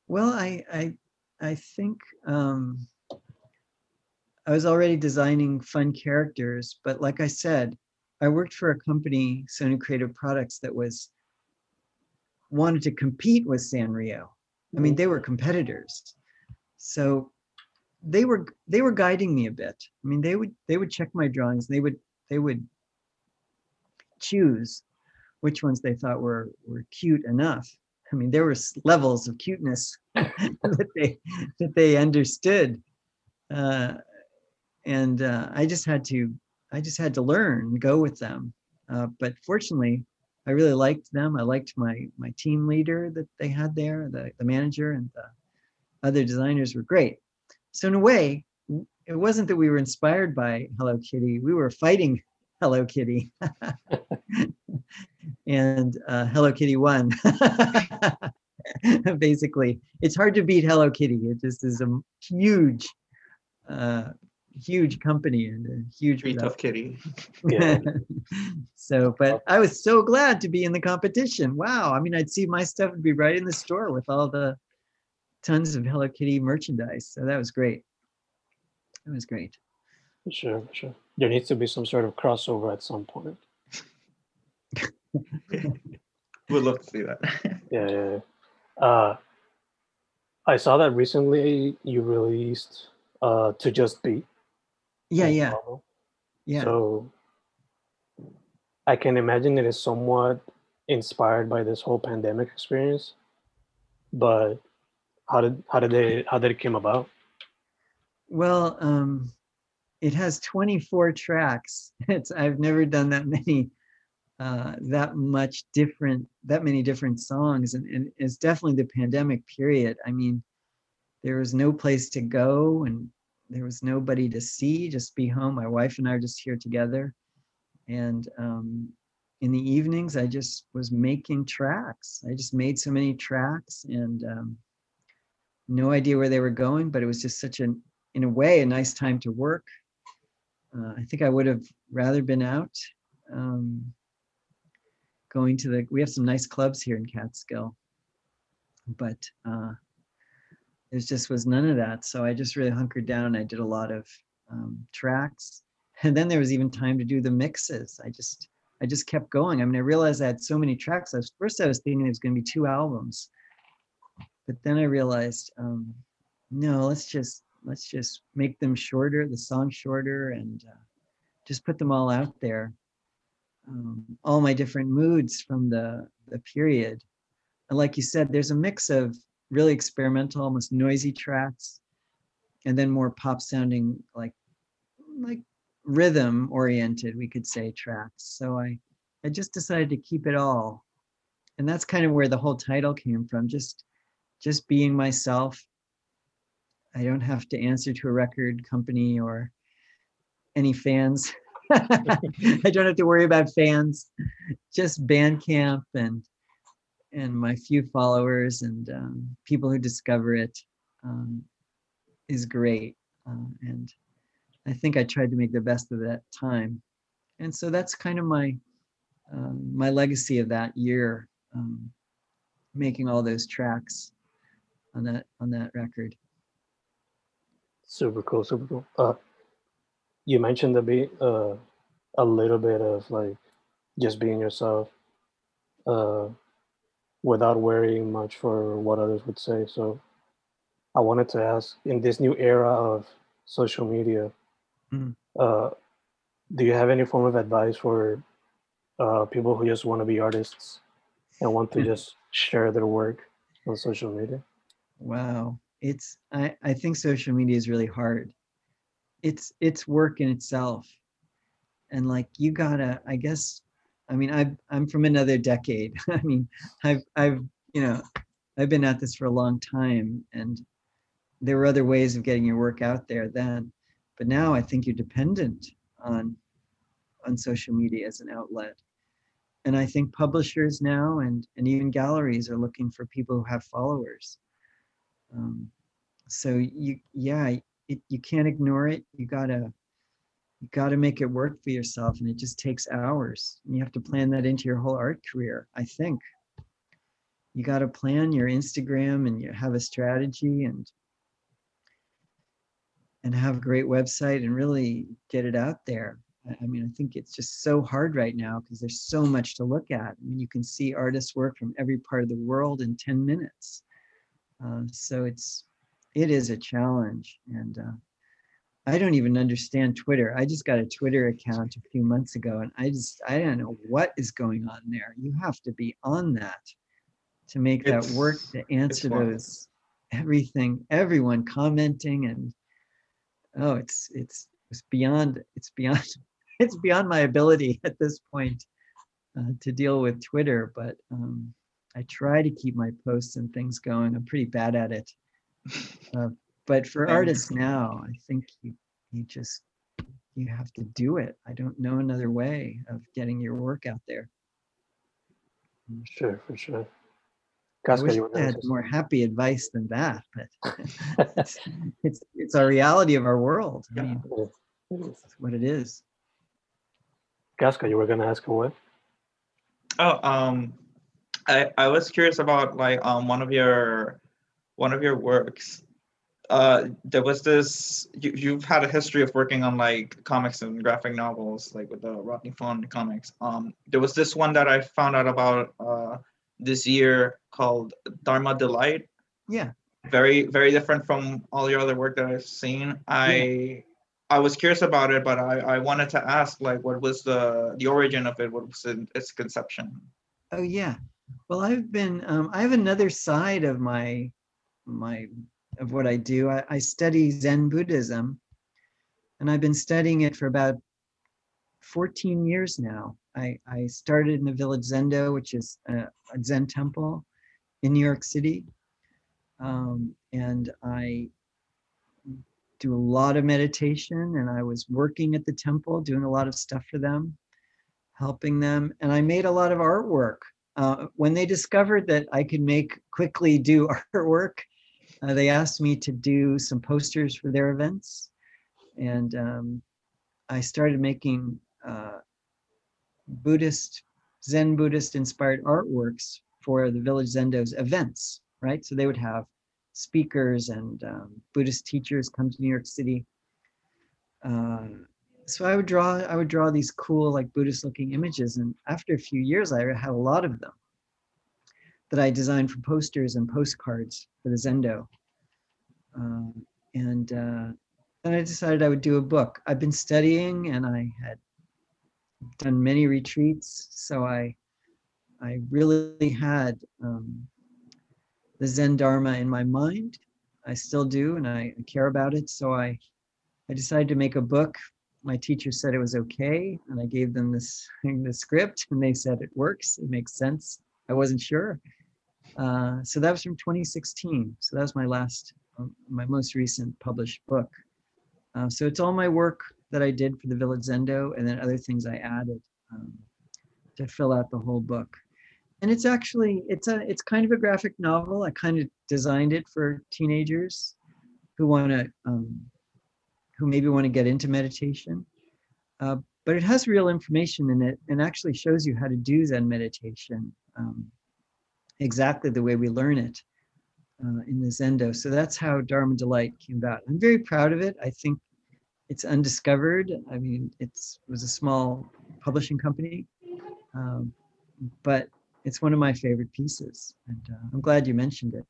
well, I I I think um, I was already designing fun characters, but like I said, I worked for a company, Sony Creative Products, that was wanted to compete with Sanrio. I mean, they were competitors, so they were they were guiding me a bit. I mean, they would they would check my drawings. They would they would choose which ones they thought were were cute enough. I mean, there were levels of cuteness that they that they understood, uh, and uh, I just had to I just had to learn, go with them. Uh, but fortunately, I really liked them. I liked my my team leader that they had there, the the manager, and the other designers were great. So in a way, it wasn't that we were inspired by Hello Kitty. We were fighting Hello Kitty. and uh, Hello Kitty won. Basically, it's hard to beat Hello Kitty. It just is a huge, uh, huge company and a huge.
Pretty tough kitty.
Yeah.
so, but I was so glad to be in the competition. Wow! I mean, I'd see my stuff would be right in the store with all the tons of Hello Kitty merchandise. So that was great. That was great.
Sure, sure. There needs to be some sort of crossover at some point.
We'd love to see that.
Yeah, yeah. yeah. Uh, I saw that recently you released uh, "To Just Be."
Yeah, yeah,
well.
yeah.
So I can imagine it is somewhat inspired by this whole pandemic experience. But how did how did they how did it came about?
Well, um, it has 24 tracks. It's I've never done that many, uh, that much different, that many different songs, and, and it's definitely the pandemic period. I mean, there was no place to go, and there was nobody to see. Just be home. My wife and I are just here together, and um, in the evenings, I just was making tracks. I just made so many tracks, and um, no idea where they were going, but it was just such an in a way, a nice time to work. Uh, I think I would have rather been out. Um, going to the. We have some nice clubs here in Catskill, but uh, there just was none of that. So I just really hunkered down. And I did a lot of um, tracks, and then there was even time to do the mixes. I just I just kept going. I mean, I realized I had so many tracks. I was, first I was thinking it was going to be two albums, but then I realized, um, no, let's just let's just make them shorter, the song shorter, and uh, just put them all out there. Um, all my different moods from the the period, and like you said, there's a mix of really experimental, almost noisy tracks, and then more pop sounding, like like rhythm oriented, we could say tracks. So I I just decided to keep it all, and that's kind of where the whole title came from. Just just being myself. I don't have to answer to a record company or any fans. I don't have to worry about fans. Just Bandcamp and and my few followers and um, people who discover it um, is great. Uh, and I think I tried to make the best of that time. And so that's kind of my um, my legacy of that year, um, making all those tracks on that on that record.
Super cool, super cool. Uh, you mentioned the beat, uh, a little bit of like just being yourself, uh, without worrying much for what others would say. So, I wanted to ask, in this new era of social media,
Mm.
uh, do you have any form of advice for uh, people who just want to be artists and want to just share their work on social media?
Wow. It's I, I think social media is really hard. It's it's work in itself. And like you gotta, I guess, I mean, I I'm from another decade. I mean, I've I've you know, I've been at this for a long time and there were other ways of getting your work out there then. But now I think you're dependent on on social media as an outlet. And I think publishers now and and even galleries are looking for people who have followers. Um, so you, yeah, it, you can't ignore it. You gotta, you gotta make it work for yourself, and it just takes hours. And you have to plan that into your whole art career. I think you gotta plan your Instagram, and you have a strategy, and and have a great website, and really get it out there. I mean, I think it's just so hard right now because there's so much to look at. I mean, you can see artists work from every part of the world in 10 minutes. Uh, so it's it is a challenge, and uh, I don't even understand Twitter. I just got a Twitter account a few months ago, and I just I don't know what is going on there. You have to be on that to make that work to answer those everything, everyone commenting, and oh, it's it's it's beyond it's beyond it's beyond my ability at this point uh, to deal with Twitter, but. Um, I try to keep my posts and things going. I'm pretty bad at it. Uh, but for
Thanks.
artists now, I think you you just you have to do it. I don't know another way of getting your work out there.
Sure, for sure.
I wish
you
I had more happy advice than that, but it's, it's it's our reality of our world. I mean, it's what it is.
Casca, you were gonna ask a what?
Oh, um, I I was curious about like um one of your one of your works. Uh, there was this. You you've had a history of working on like comics and graphic novels, like with the Rodney Fawn comics. Um, there was this one that I found out about uh this year called Dharma Delight.
Yeah.
Very very different from all your other work that I've seen. I. I was curious about it, but I, I wanted to ask, like, what was the the origin of it? What was it, its conception?
Oh yeah. Well, I've been. Um, I have another side of my my of what I do. I, I study Zen Buddhism, and I've been studying it for about 14 years now. I I started in the village Zendo, which is a, a Zen temple in New York City, um, and I do a lot of meditation. And I was working at the temple, doing a lot of stuff for them, helping them, and I made a lot of artwork uh, when they discovered that I could make quickly do artwork, uh, they asked me to do some posters for their events, and um, I started making uh, Buddhist Zen Buddhist inspired artworks for the Village Zendo's events, right? So they would have speakers and um, Buddhist teachers come to New York City. Uh, so I would draw, I would draw these cool, like Buddhist looking images. And after a few years, I had a lot of them that I designed for posters and postcards for the Zendo. Um, and uh, then I decided I would do a book. I've been studying and I had done many retreats, so I I really had um, the Zen Dharma in my mind. I still do, and I, I care about it. So I I decided to make a book. My teacher said it was okay, and I gave them this the script, and they said it works. It makes sense. I wasn't sure. Uh, so that was from 2016. So that was my last, um, my most recent published book. Uh, so it's all my work that I did for the Village Zendo, and then other things I added um, to fill out the whole book. And it's actually it's a it's kind of a graphic novel. I kind of designed it for teenagers who want to um, who maybe want to get into meditation. Uh, but it has real information in it and actually shows you how to do Zen meditation um, exactly the way we learn it uh, in the Zendo. So that's how Dharma Delight came about. I'm very proud of it. I think it's undiscovered. I mean, it was a small publishing company, um, but it's one of my favorite pieces, and uh, I'm glad you mentioned it.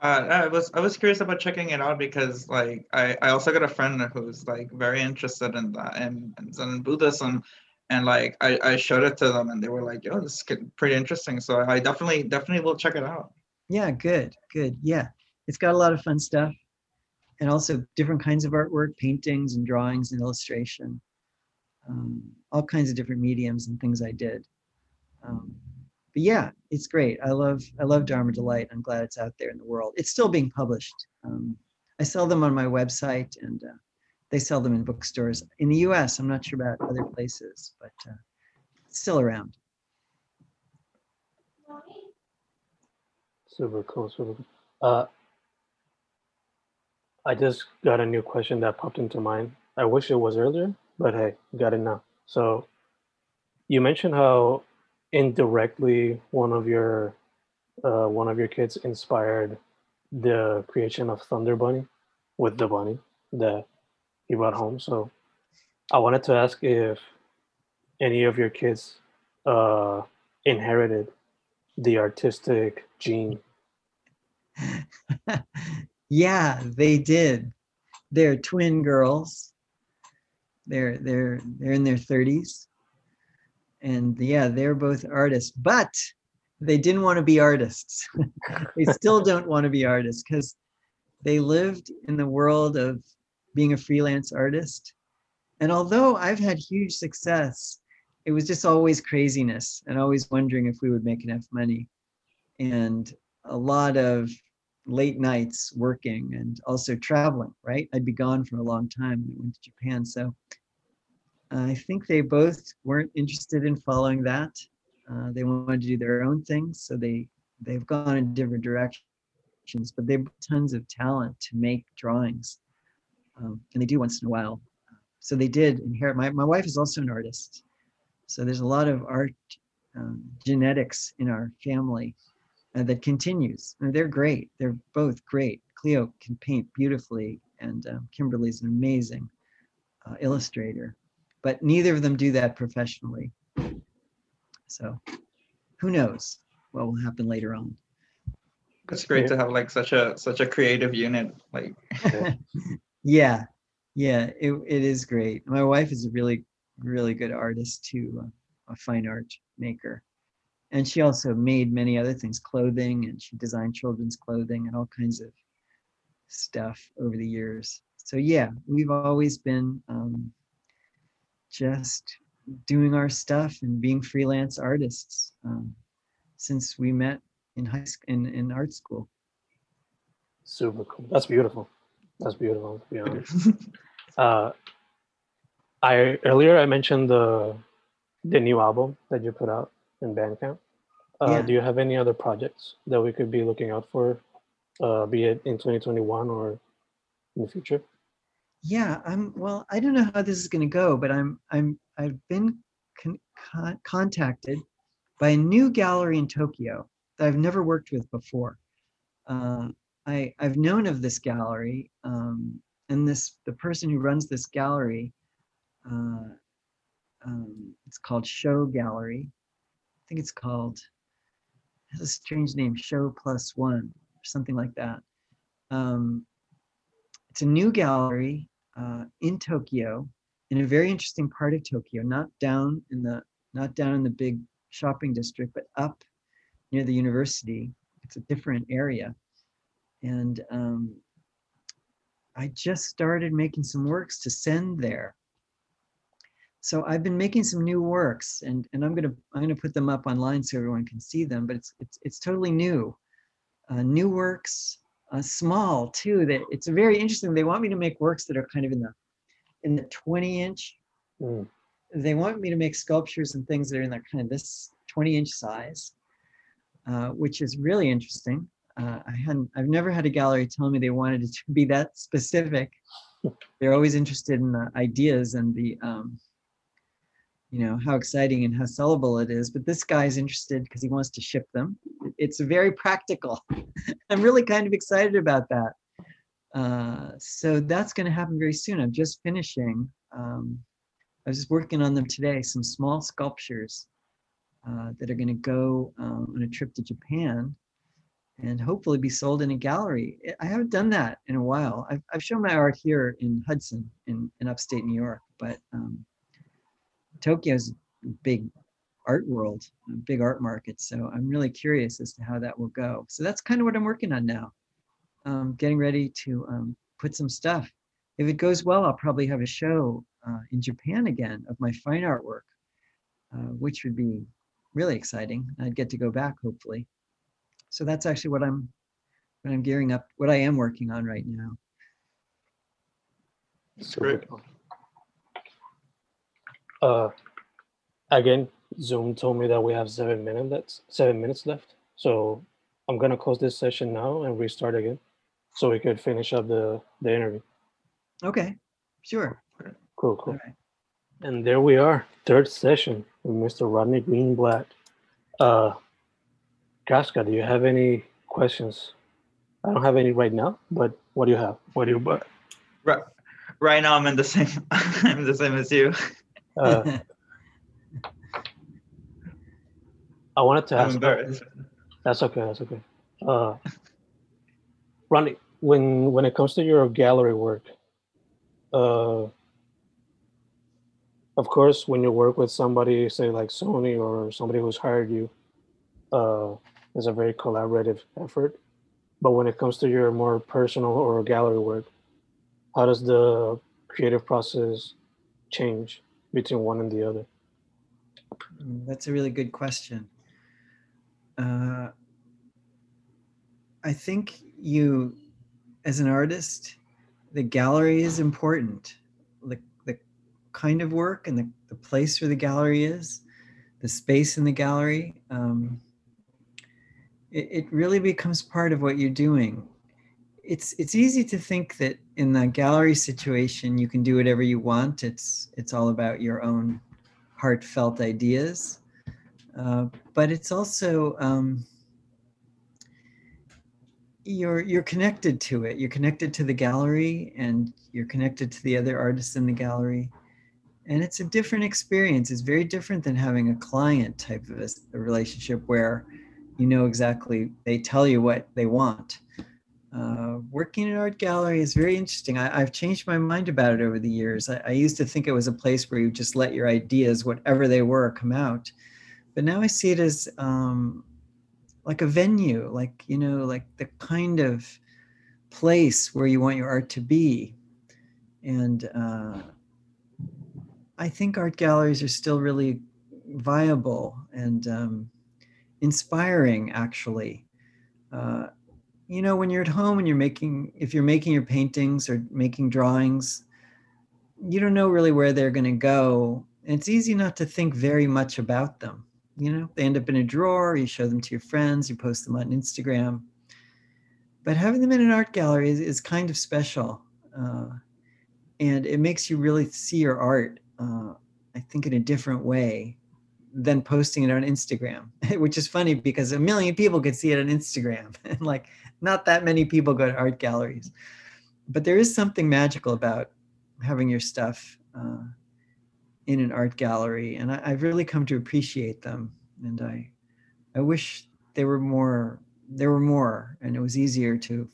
Uh, I was I was curious about checking it out because like I, I also got a friend who's like very interested in that and and Zen Buddhism, and like I, I showed it to them and they were like, "Yo, this is pretty interesting." So I definitely definitely will check it out.
Yeah, good, good. Yeah, it's got a lot of fun stuff and also different kinds of artwork, paintings and drawings and illustration, um, all kinds of different mediums and things I did. Um, but yeah, it's great. I love I love Dharma Delight. I'm glad it's out there in the world. It's still being published. Um, I sell them on my website, and uh, they sell them in bookstores in the U.S. I'm not sure about other places, but uh, still around.
Super cool. Super cool. Uh, I just got a new question that popped into mind. I wish it was earlier, but hey, got it now. So you mentioned how indirectly one of your uh, one of your kids inspired the creation of Thunder Bunny with the bunny that he brought home. So I wanted to ask if any of your kids uh, inherited the artistic gene
Yeah, they did. They're twin girls. They're they're they're in their 30s. And yeah, they're both artists, but they didn't want to be artists. they still don't want to be artists because they lived in the world of being a freelance artist. And although I've had huge success, it was just always craziness and always wondering if we would make enough money. And a lot of late nights working and also traveling, right? I'd be gone for a long time I went to Japan. So I think they both weren't interested in following that. Uh, they wanted to do their own things. So they, they've gone in different directions, but they have tons of talent to make drawings. Um, and they do once in a while. So they did inherit. My, my wife is also an artist. So there's a lot of art um, genetics in our family uh, that continues. And they're great. They're both great. Cleo can paint beautifully, and um, Kimberly's an amazing uh, illustrator. But neither of them do that professionally. So who knows what will happen later on.
It's great to have like such a such a creative unit. Like
yeah, yeah, yeah, it, it is great. My wife is a really really good artist too, a fine art maker. And she also made many other things clothing and she designed children's clothing and all kinds of stuff over the years. So yeah we've always been um, just doing our stuff and being freelance artists um, since we met in high school in, in art school.
Super cool. That's beautiful that's beautiful to be honest uh, i earlier i mentioned the the new album that you put out in Bandcamp. Uh, yeah. Do you have any other projects that we could be looking out for, uh, be it in 2021 or in the future?
Yeah, I'm. Well, I don't know how this is going to go, but I'm. I'm. I've been con- con- contacted by a new gallery in Tokyo that I've never worked with before. Uh, I, I've known of this gallery, um, and this the person who runs this gallery. Uh, um, it's called Show Gallery. I think it's called. It has a strange name, Show Plus One, or something like that. Um, it's a new gallery uh, in Tokyo, in a very interesting part of Tokyo, not down in the not down in the big shopping district, but up near the university. It's a different area, and um, I just started making some works to send there. So I've been making some new works, and and I'm gonna I'm gonna put them up online so everyone can see them. But it's it's it's totally new, uh, new works, uh, small too. That it's very interesting. They want me to make works that are kind of in the in the 20 inch.
Mm.
They want me to make sculptures and things that are in that kind of this 20 inch size, uh, which is really interesting. Uh, I hadn't, I've never had a gallery tell me they wanted it to be that specific. They're always interested in the ideas and the, um, you know, how exciting and how sellable it is. But this guy's interested because he wants to ship them. It's very practical. I'm really kind of excited about that. Uh, so that's going to happen very soon. I'm just finishing. Um, I was just working on them today. Some small sculptures uh, that are going to go um, on a trip to Japan and hopefully be sold in a gallery. I haven't done that in a while. I've, I've shown my art here in Hudson in, in upstate New York, but um, Tokyo's a big art world, a big art market. So I'm really curious as to how that will go. So that's kind of what I'm working on now um, getting ready to um, put some stuff. If it goes well, I'll probably have a show uh, in Japan again of my fine artwork, uh, which would be really exciting. I'd get to go back hopefully. So that's actually what I'm what I'm gearing up, what I am working on right now.
That's great.
Uh, again, Zoom told me that we have seven minutes. That's seven minutes left. So I'm gonna close this session now and restart again so we could finish up the, the interview.
Okay, sure.
Cool, cool.
All right.
And there we are, third session with Mr. Rodney Greenblatt. Uh, Casca, do you have any questions? I don't have any right now, but what do you have? What do you, but,
Right, right now I'm in the same. I'm the same as you.
uh, I wanted to
I'm
ask,
embarrassed.
that's okay, that's okay. Uh, Ronnie, when, when it comes to your gallery work, uh, of course, when you work with somebody, say like Sony or somebody who's hired you, uh, it's a very collaborative effort. But when it comes to your more personal or gallery work, how does the creative process change between one and the other?
Mm, That's a really good question. Uh, I think you, as an artist, the gallery is important. The, the kind of work and the, the place where the gallery is, the space in the gallery, um, it, it really becomes part of what you're doing. It's it's easy to think that in the gallery situation you can do whatever you want. It's it's all about your own heartfelt ideas. Uh, but it's also um, you're you're connected to it. You're connected to the gallery, and you're connected to the other artists in the gallery, and it's a different experience. It's very different than having a client type of a relationship where you know exactly they tell you what they want. Uh, working in art gallery is very interesting. I, I've changed my mind about it over the years. I, I used to think it was a place where you just let your ideas, whatever they were, come out. But now I see it as um, like a venue, like, you know, like the kind of place where you want your art to be. And uh, I think art galleries are still really viable and um, inspiring, actually. Uh, you know when you're at home and you're making if you're making your paintings or making drawings you don't know really where they're going to go. And it's easy not to think very much about them you know? They end up in a drawer you show them to your friends you post them on instagram. But having them in an art gallery is, is kind of special uh, and it makes you really see your art uh, i think in a different way than posting it on Instagram, which is funny because a million people could see it on Instagram, and like not that many people go to art galleries. But there is something magical about having your stuff uh, in an art gallery, and I, I've really come to appreciate them. And I, I wish there were more. There were more, and it was easier to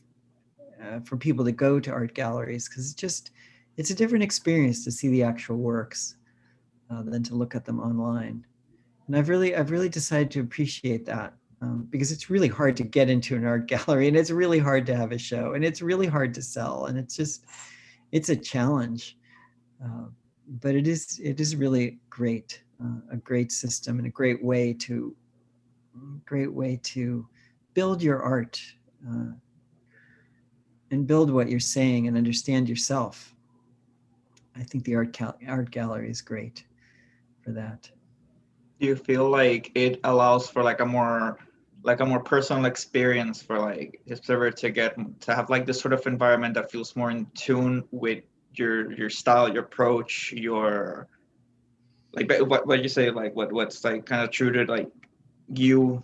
uh, for people to go to art galleries because it's just it's a different experience to see the actual works uh, than to look at them online. And I've really I've really decided to appreciate that um, because it's really hard to get into an art gallery and it's really hard to have a show and it's really hard to sell and it's just it's a challenge. Uh, but it is it is really great, uh, a great system and a great way to great way to build your art uh, and build what you're saying and understand yourself. I think the art cal- art gallery is great for that.
Do you feel like it allows for like a more like a more personal experience for like observer to get to have like this sort of environment that feels more in tune with your your style, your approach, your like what what you say like what what's like kind of true to like you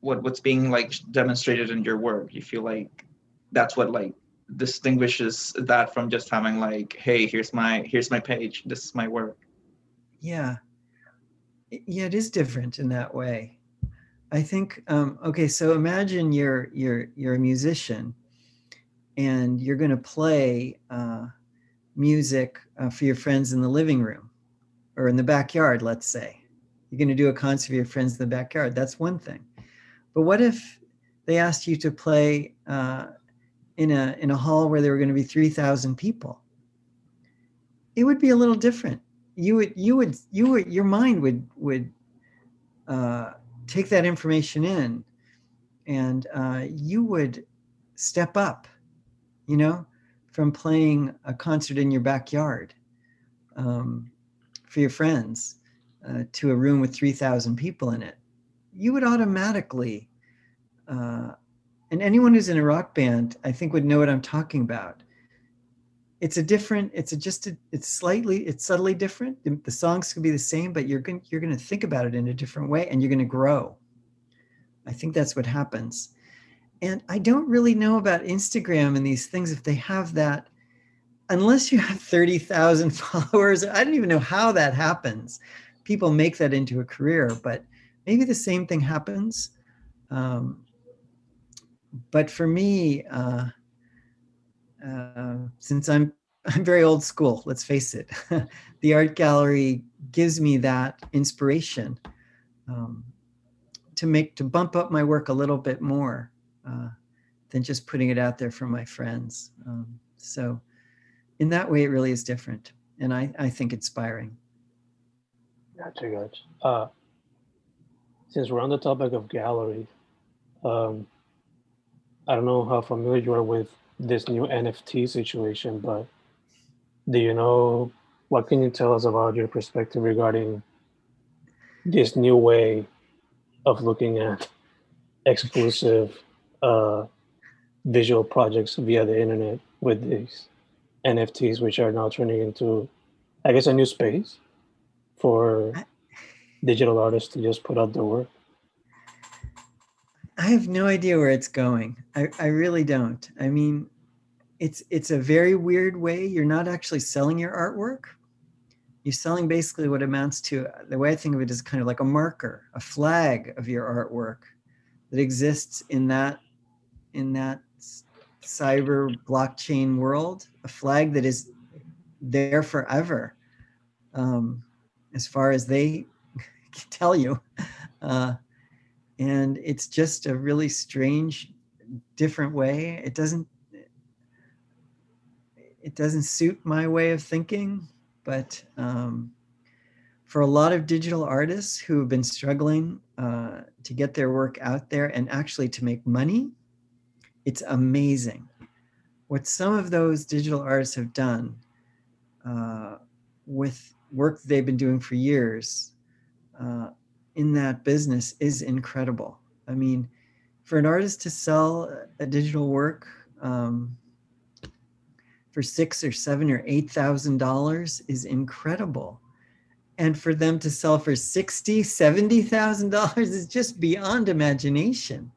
what what's being like demonstrated in your work? You feel like that's what like distinguishes that from just having like hey here's my here's my page. This is my work.
Yeah yeah it is different in that way. I think um okay so imagine you're you're you're a musician and you're going to play uh music uh, for your friends in the living room or in the backyard let's say. You're going to do a concert for your friends in the backyard that's one thing. But what if they asked you to play uh, in a in a hall where there were going to be 3000 people? It would be a little different you would you would you would your mind would would uh, take that information in and uh, you would step up you know from playing a concert in your backyard um, for your friends uh, to a room with 3000 people in it. You would automatically uh, and anyone who's in a rock band i think would know what i'm talking about it's a different it's a just a, it's slightly it's subtly different. The, songs could be the same but you're going you're going to think about it in a different way and you're going to grow. I think that's what happens. And i don't really know about instagram and these things if they have that. Unless you have 30,000 followers i don't even know how that happens. People make that into a career but maybe the same thing happens. Um, but for me, uh, uh, since I'm I'm very old school, let's face it, the art gallery gives me that inspiration um, to make to bump up my work a little bit more uh, than just putting it out there for my friends. Um, so, in that way, it really is different, and I I think inspiring.
Gotcha, gotcha. Uh, since we're on the topic of galleries, um, I don't know how familiar you are with this new NFT situation, but do you know what can you tell us about your perspective regarding this new way of looking at exclusive uh, visual projects via the internet with these NFTs, which are now turning into, I guess, a new space for digital artists to just put out their work?
I have no idea where it's going. I, I really don't. I mean, it's it's a very weird way. You're not actually selling your artwork. You're selling basically what amounts to the way I think of it is kind of like a marker, a flag of your artwork that exists in that in that cyber blockchain world, a flag that is there forever, um, as far as they can tell you. Uh, and it's just a really strange different way it doesn't it doesn't suit my way of thinking but um, for a lot of digital artists who have been struggling uh, to get their work out there and actually to make money it's amazing what some of those digital artists have done uh, with work they've been doing for years uh, in that business is incredible. I mean, for an artist to sell a digital work um, for six or seven or eight thousand dollars is incredible, and for them to sell for 60 70000 dollars is just beyond imagination.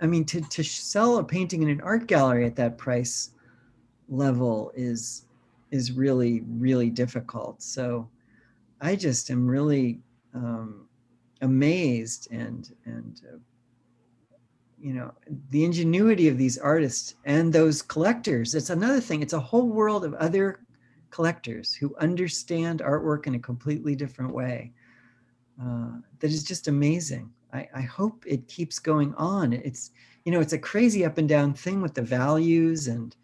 I mean to, to sell a painting in an art gallery at that price level is is really really difficult. So i just am really um, amazed and and uh, you know the ingenuity of these artists and those collectors. It's another thing it's a whole world of other collectors who understand artwork in a completely different way uh, that is just amazing. I, I hope it keeps going on. It's you know it's a crazy up and down thing with the values and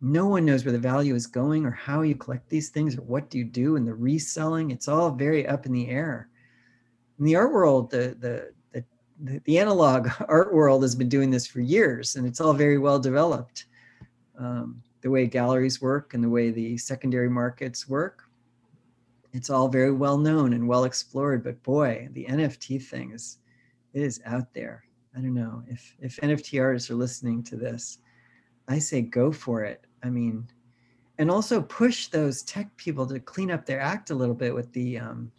no one knows where the value is going or how you collect these things or what do you do and the reselling. It's all very up in the air. In the art world the the the, analog art world has been doing this for years and it's all very well developed. Um, the way galleries work and the way the secondary markets work it's all very well known and well explored but boy the nft thing is it is out there. I don't know if if nft artists are listening to this i say go for it. I mean and also push those tech people to clean up their act a little bit with the um,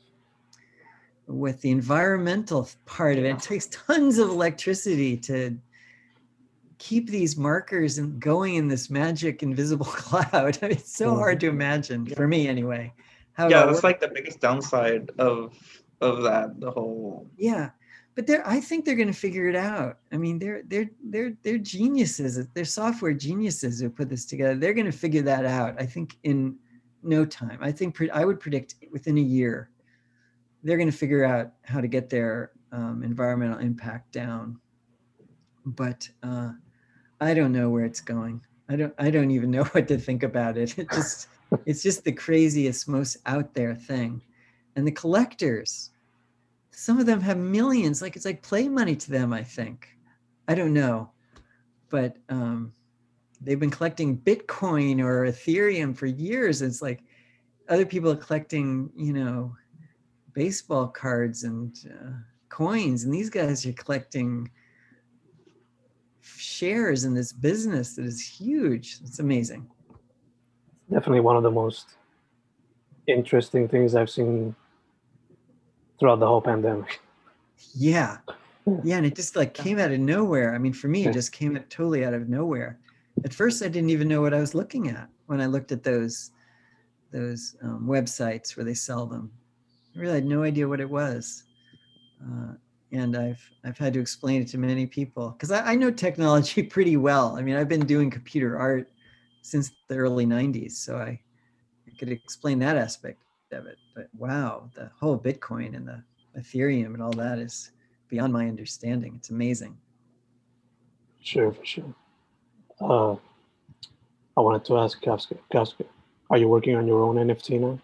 with the environmental part of it. It takes tons of electricity to keep these markers and going in this magic invisible cloud. I mean, it's so hard to mm-hmm. imagine for me anyway.
How yeah, that's like the biggest downside of of that. The whole
yeah, but they're I think they're going to figure it out. I mean, they're they're they're they're geniuses. They're software geniuses who put this together. They're going to figure that out. I think in no time. I think I would predict within a year they're going to figure out how to get their um, environmental impact down. But uh, I don't know where it's going. I don't. I don't even know what to think about it. It just. it's just the craziest, most out there thing. And the collectors, some of them have millions. Like it's like play money to them. I think. I don't know, but um, they've been collecting Bitcoin or Ethereum for years. It's like other people are collecting, you know, baseball cards and uh, coins, and these guys are collecting shares in this business that is huge. It's amazing.
Definitely one of the most interesting things I've seen throughout the whole pandemic.
Yeah. Yeah, and it just like came out of nowhere. I mean, for me, it just came totally out of nowhere. At first, I didn't even know what I was looking at when I looked at those those um, websites where they sell them. I really had no idea what it was. Uh, and I've I've had to explain it to many people because I, I, know technology pretty well. I mean, I've been doing computer art since the early '90s, so I, I could explain that aspect of it. But wow, the whole Bitcoin and the Ethereum and all that is beyond my understanding. It's amazing.
Sure, for sure. Uh, I wanted to ask Casca, Casca, are you working on your own NFT now?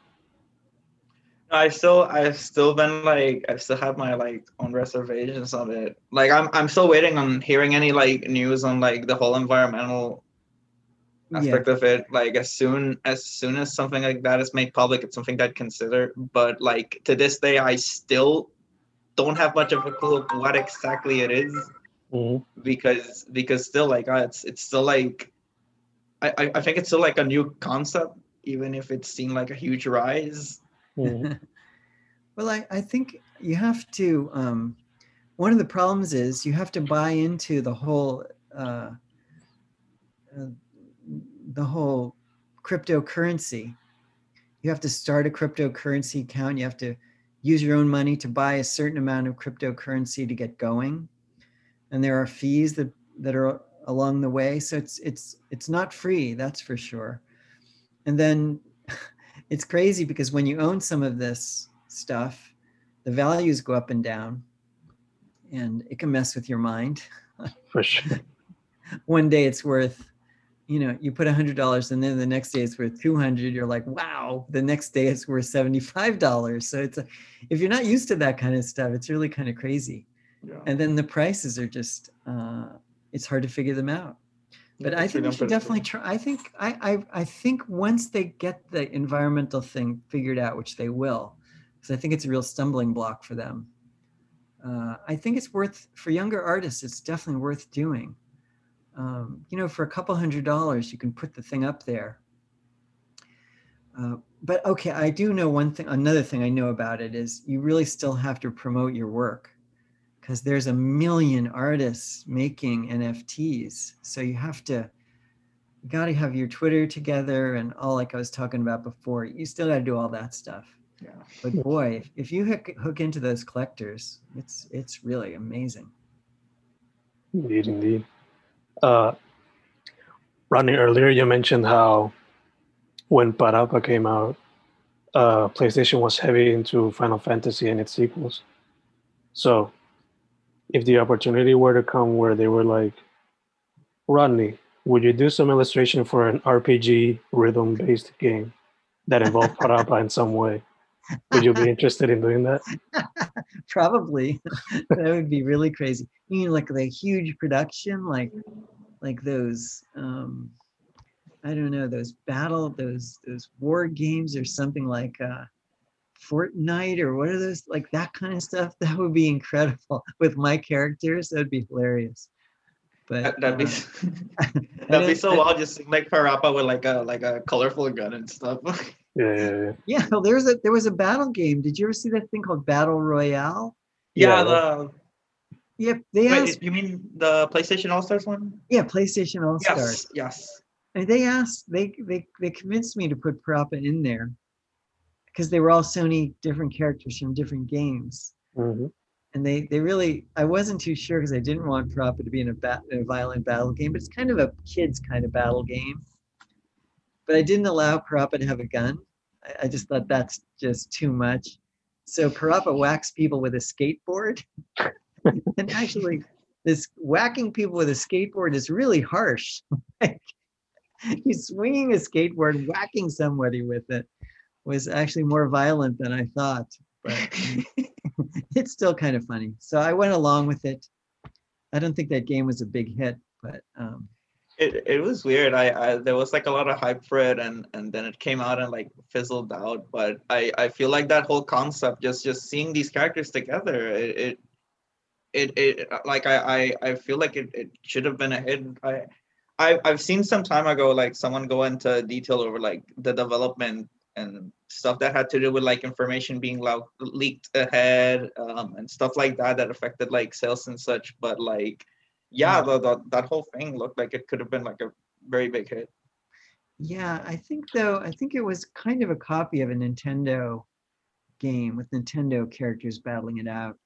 I still I've still been like I still have my like own reservations on it. Like I'm I'm still waiting on hearing any like news on like the whole environmental aspect yeah. of it. Like as soon as soon as something like that is made public, it's something I'd consider. But like to this day, I still don't have much of a clue of what exactly it is. Mm-hmm. because because still like uh, it's it's still like I I think it's still like a new concept, even if it's seen like a huge rise
Mm-hmm. well, I, I think you have to, um, one of the problems is you have to buy into the whole, uh, uh, the whole cryptocurrency. You have to start a cryptocurrency account. You have to use your own money to buy a certain amount of cryptocurrency to get going. And there are fees that, that are along the way. So it's, it's, it's not free, that's for sure. And then it's crazy because when you own some of this stuff, the values go up and down and it can mess with your mind.
For sure.
One day it's worth, you know, you put a hundred dollars and then the next day it's worth 200. You're like, wow, the next day it's worth $75. So it's, a, if you're not used to that kind of stuff, it's really kind of crazy. Yeah. And then the prices are just, uh, it's hard to figure them out but I think we should definitely try. I think I, I I think once they get the environmental thing figured out, which they will, because I think it's a real stumbling block for them. Uh, I think it's worth for younger artists. It's definitely worth doing. Um, you know, for a couple hundred dollars, you can put the thing up there. Uh, but okay, I do know one thing. Another thing I know about it is you really still have to promote your work because there's a million artists making NFTs. So you have to, you got to have your Twitter together and all like I was talking about before. You still got to do all that stuff.
Yeah.
But boy, if, if you hook, hook into those collectors, it's it's really amazing.
Indeed, indeed. Uh, Rodney, earlier you mentioned how when Parappa came out, uh, PlayStation was heavy into Final Fantasy and its sequels. So, if the opportunity were to come where they were like, Rodney, would you do some illustration for an RPG rhythm based game that involved Parappa in some way? Would you be interested in doing that?
Probably. that would be really crazy. You mean like a huge production, like like those um I don't know, those battle, those those war games or something like uh Fortnite or what are those like that kind of stuff? That would be incredible with my characters. That'd be hilarious. But
That, that'd be
uh,
that'd be so wild. Just seeing, like Parappa with like a like a colorful gun and stuff.
Yeah, yeah, yeah.
yeah, well, there's a there was a battle game. Did you ever see that thing called Battle Royale?
yeah,
Yeah.
the
Yep, they asked.
you mean the PlayStation All Stars one?
Yeah, PlayStation All Stars.
Yes, yes.
And they asked, they they they convinced me to put Parappa in there because they were all Sony different characters from different games.
hmm
And they they really, I wasn't too sure because I didn't want Parappa to be in a, bat, in a violent battle game, but it's kind of a kids kind of battle game. But I didn't allow Parappa to have a gun. I, I just thought that's just too much. So Parappa whacks people with a skateboard. and actually, this whacking people with a skateboard is really harsh. like, he's swinging a skateboard, whacking somebody with it was actually more violent than I thought. But it's still kind of funny. So I went along with it. I don't think that game was a big hit, but um,
It, it was weird. I, I there was like a lot of hype for it, and and then it came out and like fizzled out. But I I feel like that whole concept, just just seeing these characters together, it it it, it like I, I I feel like it, it should have been a hit. I I I've seen some time ago like someone go into detail over like the development and stuff that had to do with like information being lo- leaked ahead um, and stuff like that that affected like sales and such. But like yeah, the, the, that whole thing looked like it could have been like a very big hit.
yeah, I think though, I think it was kind of a copy of a Nintendo game with Nintendo characters battling it out.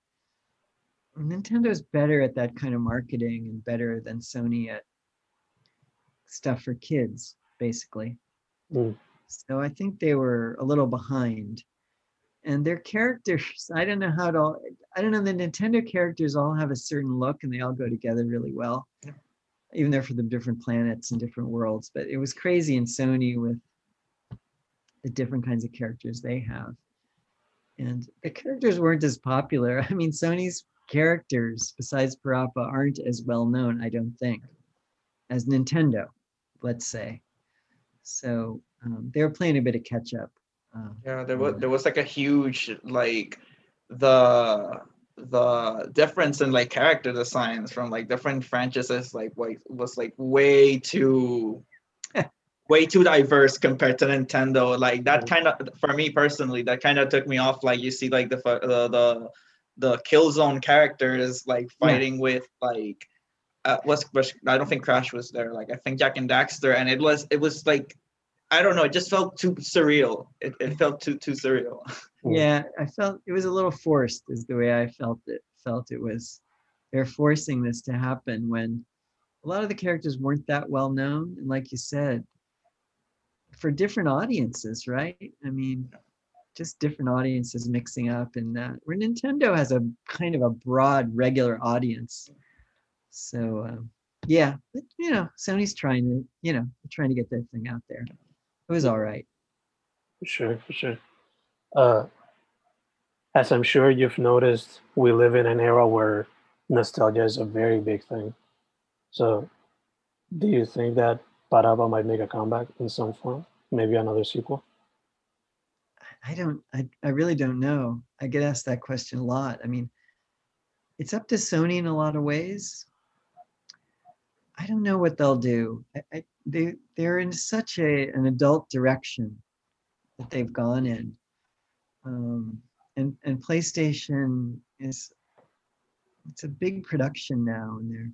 Nintendo's better at that kind of marketing and better than Sony at stuff for kids, basically.
Mm.
So I think they were a little behind. And their characters, I don't know how to, all- I don't know, the Nintendo characters all have a certain look and they all go together really well.
Yeah.
Even though for the different planets and different worlds. But it was crazy in Sony with the different kinds of characters they have. And the characters weren't as popular. I mean, Sony's characters, besides Parappa, aren't as well known, I don't think, as Nintendo, let's say. So um, they were playing a bit of catch up. Uh,
Yeah, there was there was like a huge like the the difference in like character designs from like different franchises like like was like way too way too diverse compared to Nintendo. Like that kind of for me personally, that kind of took me off. Like you see like the the the the Killzone characters like
Yeah.
fighting with like uh, was, was I don't think Crash was there. Like I think Jak and Daxter, and it was it was like I don't know. It just felt too surreal. It, it felt too too surreal.
Mm.
yeah, I felt it was a little forced, is the way I felt it. Felt it was they're forcing this to happen when a lot of the characters weren't that well known, and like you said, for different audiences, right? I mean, just different audiences mixing up, and that where Nintendo has a kind of a broad regular audience. So um, yeah, but, you know, Sony's trying to, you know, trying to get their thing out there. It was all right.
For sure, for sure. Uh, as I'm sure you've noticed, we live in an era where nostalgia is a very big thing. So, do you think that Parappa might make a comeback in some form? Maybe another sequel?
I don't, I, I really don't know. I get asked that question a lot. I mean, it's up to Sony in a lot of ways. I don't know what they'll do. I, I, they, they're in such a, an adult direction that they've gone in. Um, and and PlayStation is it's a big production now, and they're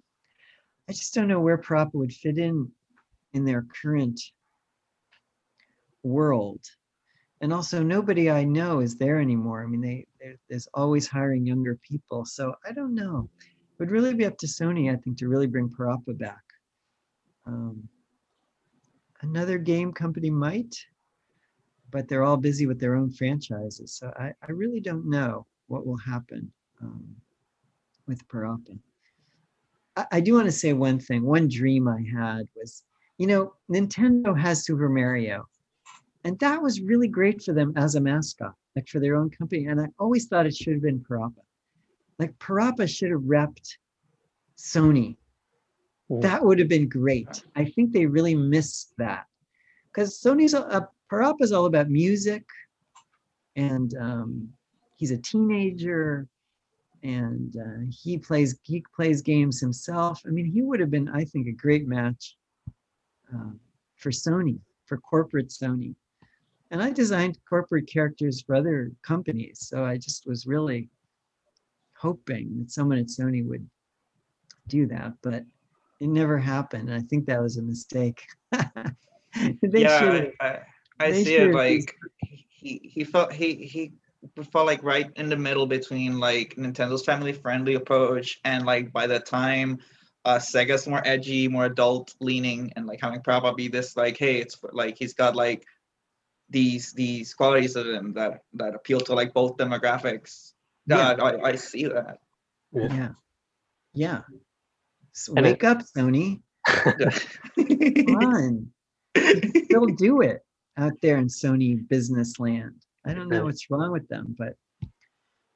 I just don't know where Parappa would fit in in their current world. And also, nobody I know is there anymore. I mean, they there's always hiring younger people, so I don't know. Would really be up to Sony, I think, to really bring Parappa back. Um, another game company might, but they're all busy with their own franchises. So I, I really don't know what will happen um, with Parappa. I, I do want to say one thing. One dream I had was, you know, Nintendo has Super Mario, and that was really great for them as a mascot, like for their own company. And I always thought it should have been Parappa. Like Parappa should have repped Sony. That would have been great. I think they really missed that because Sony's a, a Parappa is all about music, and um, he's a teenager, and uh, he plays he plays games himself. I mean, he would have been, I think, a great match uh, for Sony, for corporate Sony. And I designed corporate characters for other companies, so I just was really hoping that someone at Sony would do that, but it never happened. I think that was a mistake.
yeah, I, I see it like he he felt he he felt like right in the middle between like Nintendo's family friendly approach and like by the time uh Sega's more edgy, more adult leaning and like having probably this like hey it's like he's got like these these qualities of him that that appeal to like both demographics. Yeah, I, I see that.
Yeah. Yeah. yeah. So wake it, up, Sony. Come on. Still do it out there in Sony business land. I don't know what's wrong with them, but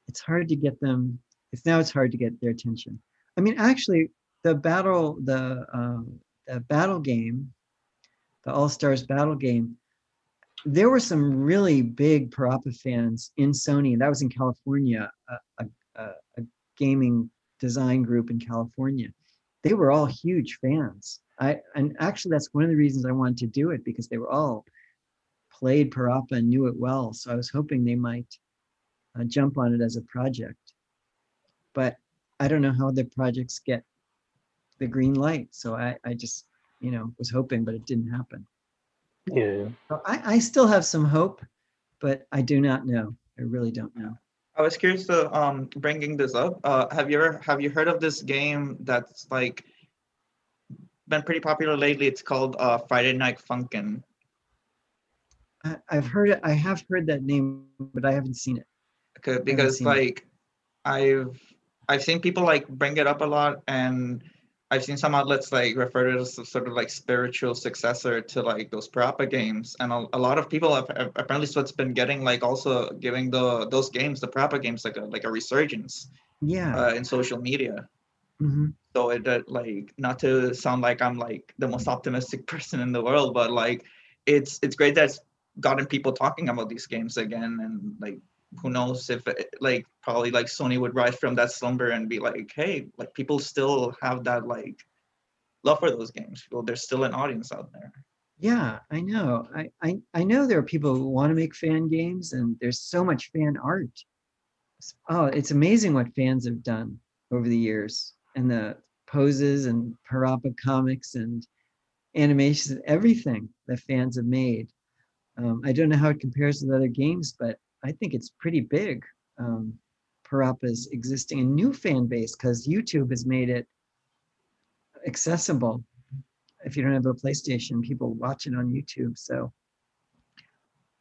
it's hard to get them. It's now it's hard to get their attention. I mean, actually, the battle, the uh, the battle game, the All Stars battle game, there were some really big Parappa fans in Sony. That was in California, a, a, a gaming design group in California. They were all huge fans. I and actually that's one of the reasons I wanted to do it because they were all played Parappa and knew it well. So I was hoping they might uh, jump on it as a project. But I don't know how the projects get the green light. So I, I just, you know, was hoping, but it didn't happen.
Yeah.
So I, I still have some hope, but I do not know. I really don't know.
I was curious to um bringing this up. Uh, have you ever have you heard of this game that's like been pretty popular lately? It's called uh, Friday Night Funkin'.
I, I've heard it. I have heard that name, but I haven't seen it.
Okay, because like it. I've I've seen people like bring it up a lot, and I've seen some outlets like refer to it as a sort of like spiritual successor to like those Parappa games, and a, a lot of people have, have, apparently so it's been getting like also giving the those games, the Parappa games, like a like a resurgence.
Yeah.
Uh, in social media.
Mm-hmm.
So it uh, like not to sound like I'm like the most optimistic person in the world, but like it's it's great that it's gotten people talking about these games again and like who knows if like probably like sony would rise from that slumber and be like hey like people still have that like love for those games. Well there's still an audience out there.
Yeah i know. I, I i know there are people who want to make fan games and there's so much fan art. Oh it's amazing what fans have done over the years and the poses and parappa comics and animations and everything that fans have made. Um, I don't know how it compares with other games, but I think it's pretty big. Um, Parappa's existing a new fan base because YouTube has made it accessible. If you don't have a PlayStation, people watch it on YouTube. So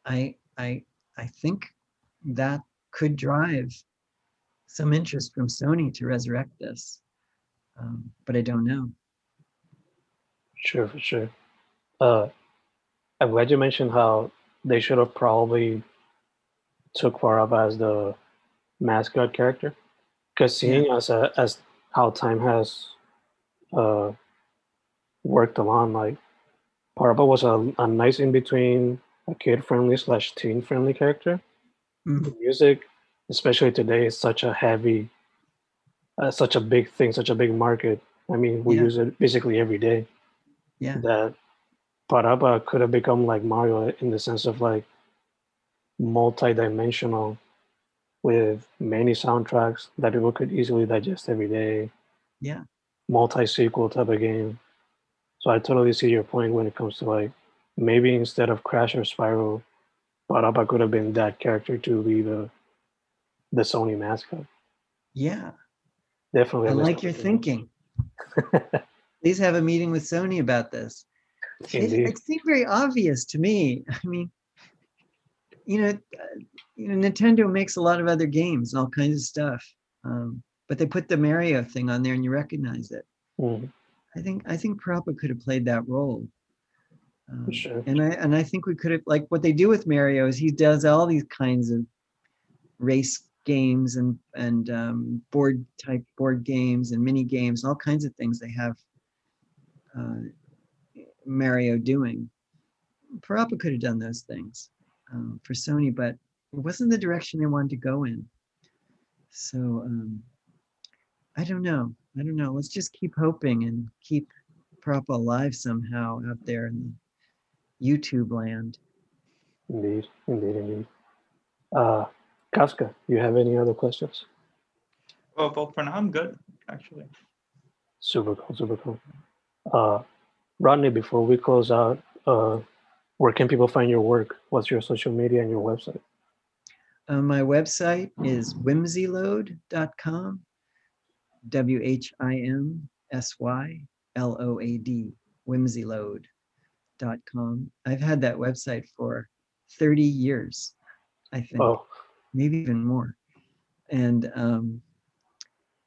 I I I think that could drive some interest from Sony to resurrect this, um, but I don't know.
Sure, for sure. Uh, I'm glad you mentioned how they should have probably took Parappa as the mascot character, because seeing yeah. as a, as how time has uh, worked along, like Parappa was a, a nice in between, a kid friendly slash teen friendly character. Mm-hmm. Music, especially today, is such a heavy, uh, such a big thing, such a big market. I mean, we yeah. use it basically every day.
Yeah.
That Parappa could have become like Mario in the sense of like multi-dimensional with many soundtracks that people could easily digest every day.
Yeah.
Multi-sequel type of game. So I totally see your point when it comes to like maybe instead of Crash or Spyro, Parappa could have been that character to be the the Sony mascot.
Yeah.
Definitely.
I like your thinking. Please have a meeting with Sony about this. It, it seemed very obvious to me. I mean, you know, you know, Nintendo makes a lot of other games and all kinds of stuff, um, but they put the Mario thing on there and you recognize it.
Mhm,
I think I think Parappa could have played that role. Um,
sure.
and I and I think we could have like what they do with Mario is he does all these kinds of race games and and um, board type board games and mini games, and all kinds of things they have uh, Mario doing. Parappa could have done those things um, for Sony, but it wasn't the direction they wanted to go in. So um, I don't know. I don't know. Let's just keep hoping and keep Parappa alive somehow out there in the YouTube land.
Indeed, indeed, indeed. Uh, Kafka, you have any other questions?
Well, well, for now I'm good actually.
Super cool, super cool. Uh, Rodney, before we close out, uh, where can people find your work? What's your social media and your website?
Uh, my website is whimsyload.com. W H I M S Y L O A D, whimsyload.com. I've had that website for 30 years, I think,
Oh,
maybe even more. And um,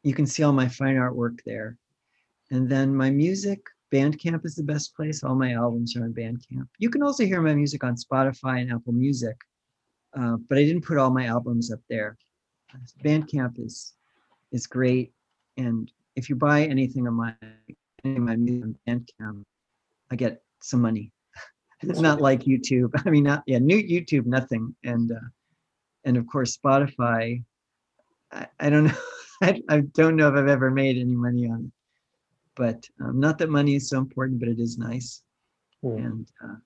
you can see all my fine artwork there. And then my music, Bandcamp is the best place. All my albums are on Bandcamp. You can also hear my music on Spotify and Apple Music, uh, but I didn't put all my albums up there. Bandcamp is is great, and if you buy anything on my any of my music on Bandcamp, I get some money. not like YouTube. I mean, not yeah, new YouTube, nothing, and uh, and of course Spotify. I, I don't know. I, I don't know if I've ever made any money on but um, not that money is so important, but it is nice.
mm,
And uh,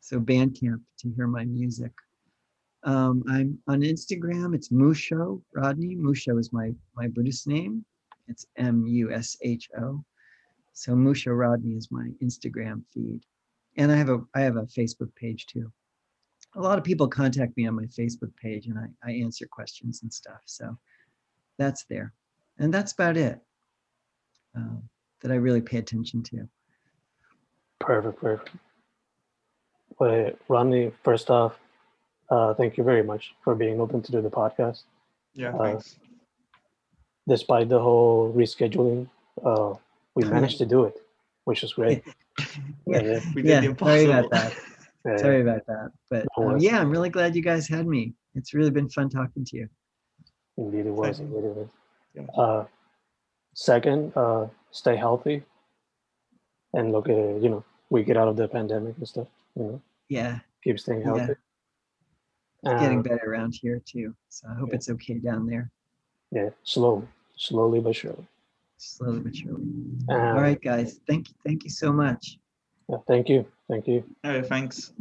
so Bandcamp to hear my music. Um, I'm on Instagram. It's Musho Rodney. Musho is my my Buddhist name. It's M U S H O. So Musho Rodney is my Instagram feed, and I have a I have a Facebook page too. A lot of people contact me on my Facebook page, and I I answer questions and stuff. So that's there, and that's about it um, that I really pay attention to.
perfect, perfect. Well, Rodney, first off, uh, thank you very much for being open to do the podcast.
Yeah,
Uh,
thanks.
Despite the whole rescheduling, uh, we managed to do it, which is great.
Yeah.
Yeah,
We did
yeah,
the
sorry about that.
yeah,
Sorry about that. But
No
um, yeah, I'm really glad you guys had me. It's really been fun talking to you.
Indeed, it was. Indeed, it was. Uh, second, uh, stay healthy, and look at you know we get out of the pandemic and stuff. You know,
Yeah,
keep staying
Yeah.
healthy.
it's getting
Uh,
better around here too. So I hope
Yeah.
it's okay down there,
yeah, slowly, slowly but surely.
slowly but surely.
Uh,
All right, guys. Thank you. Thank you so much.
yeah, thank you, thank you.
All right, thanks.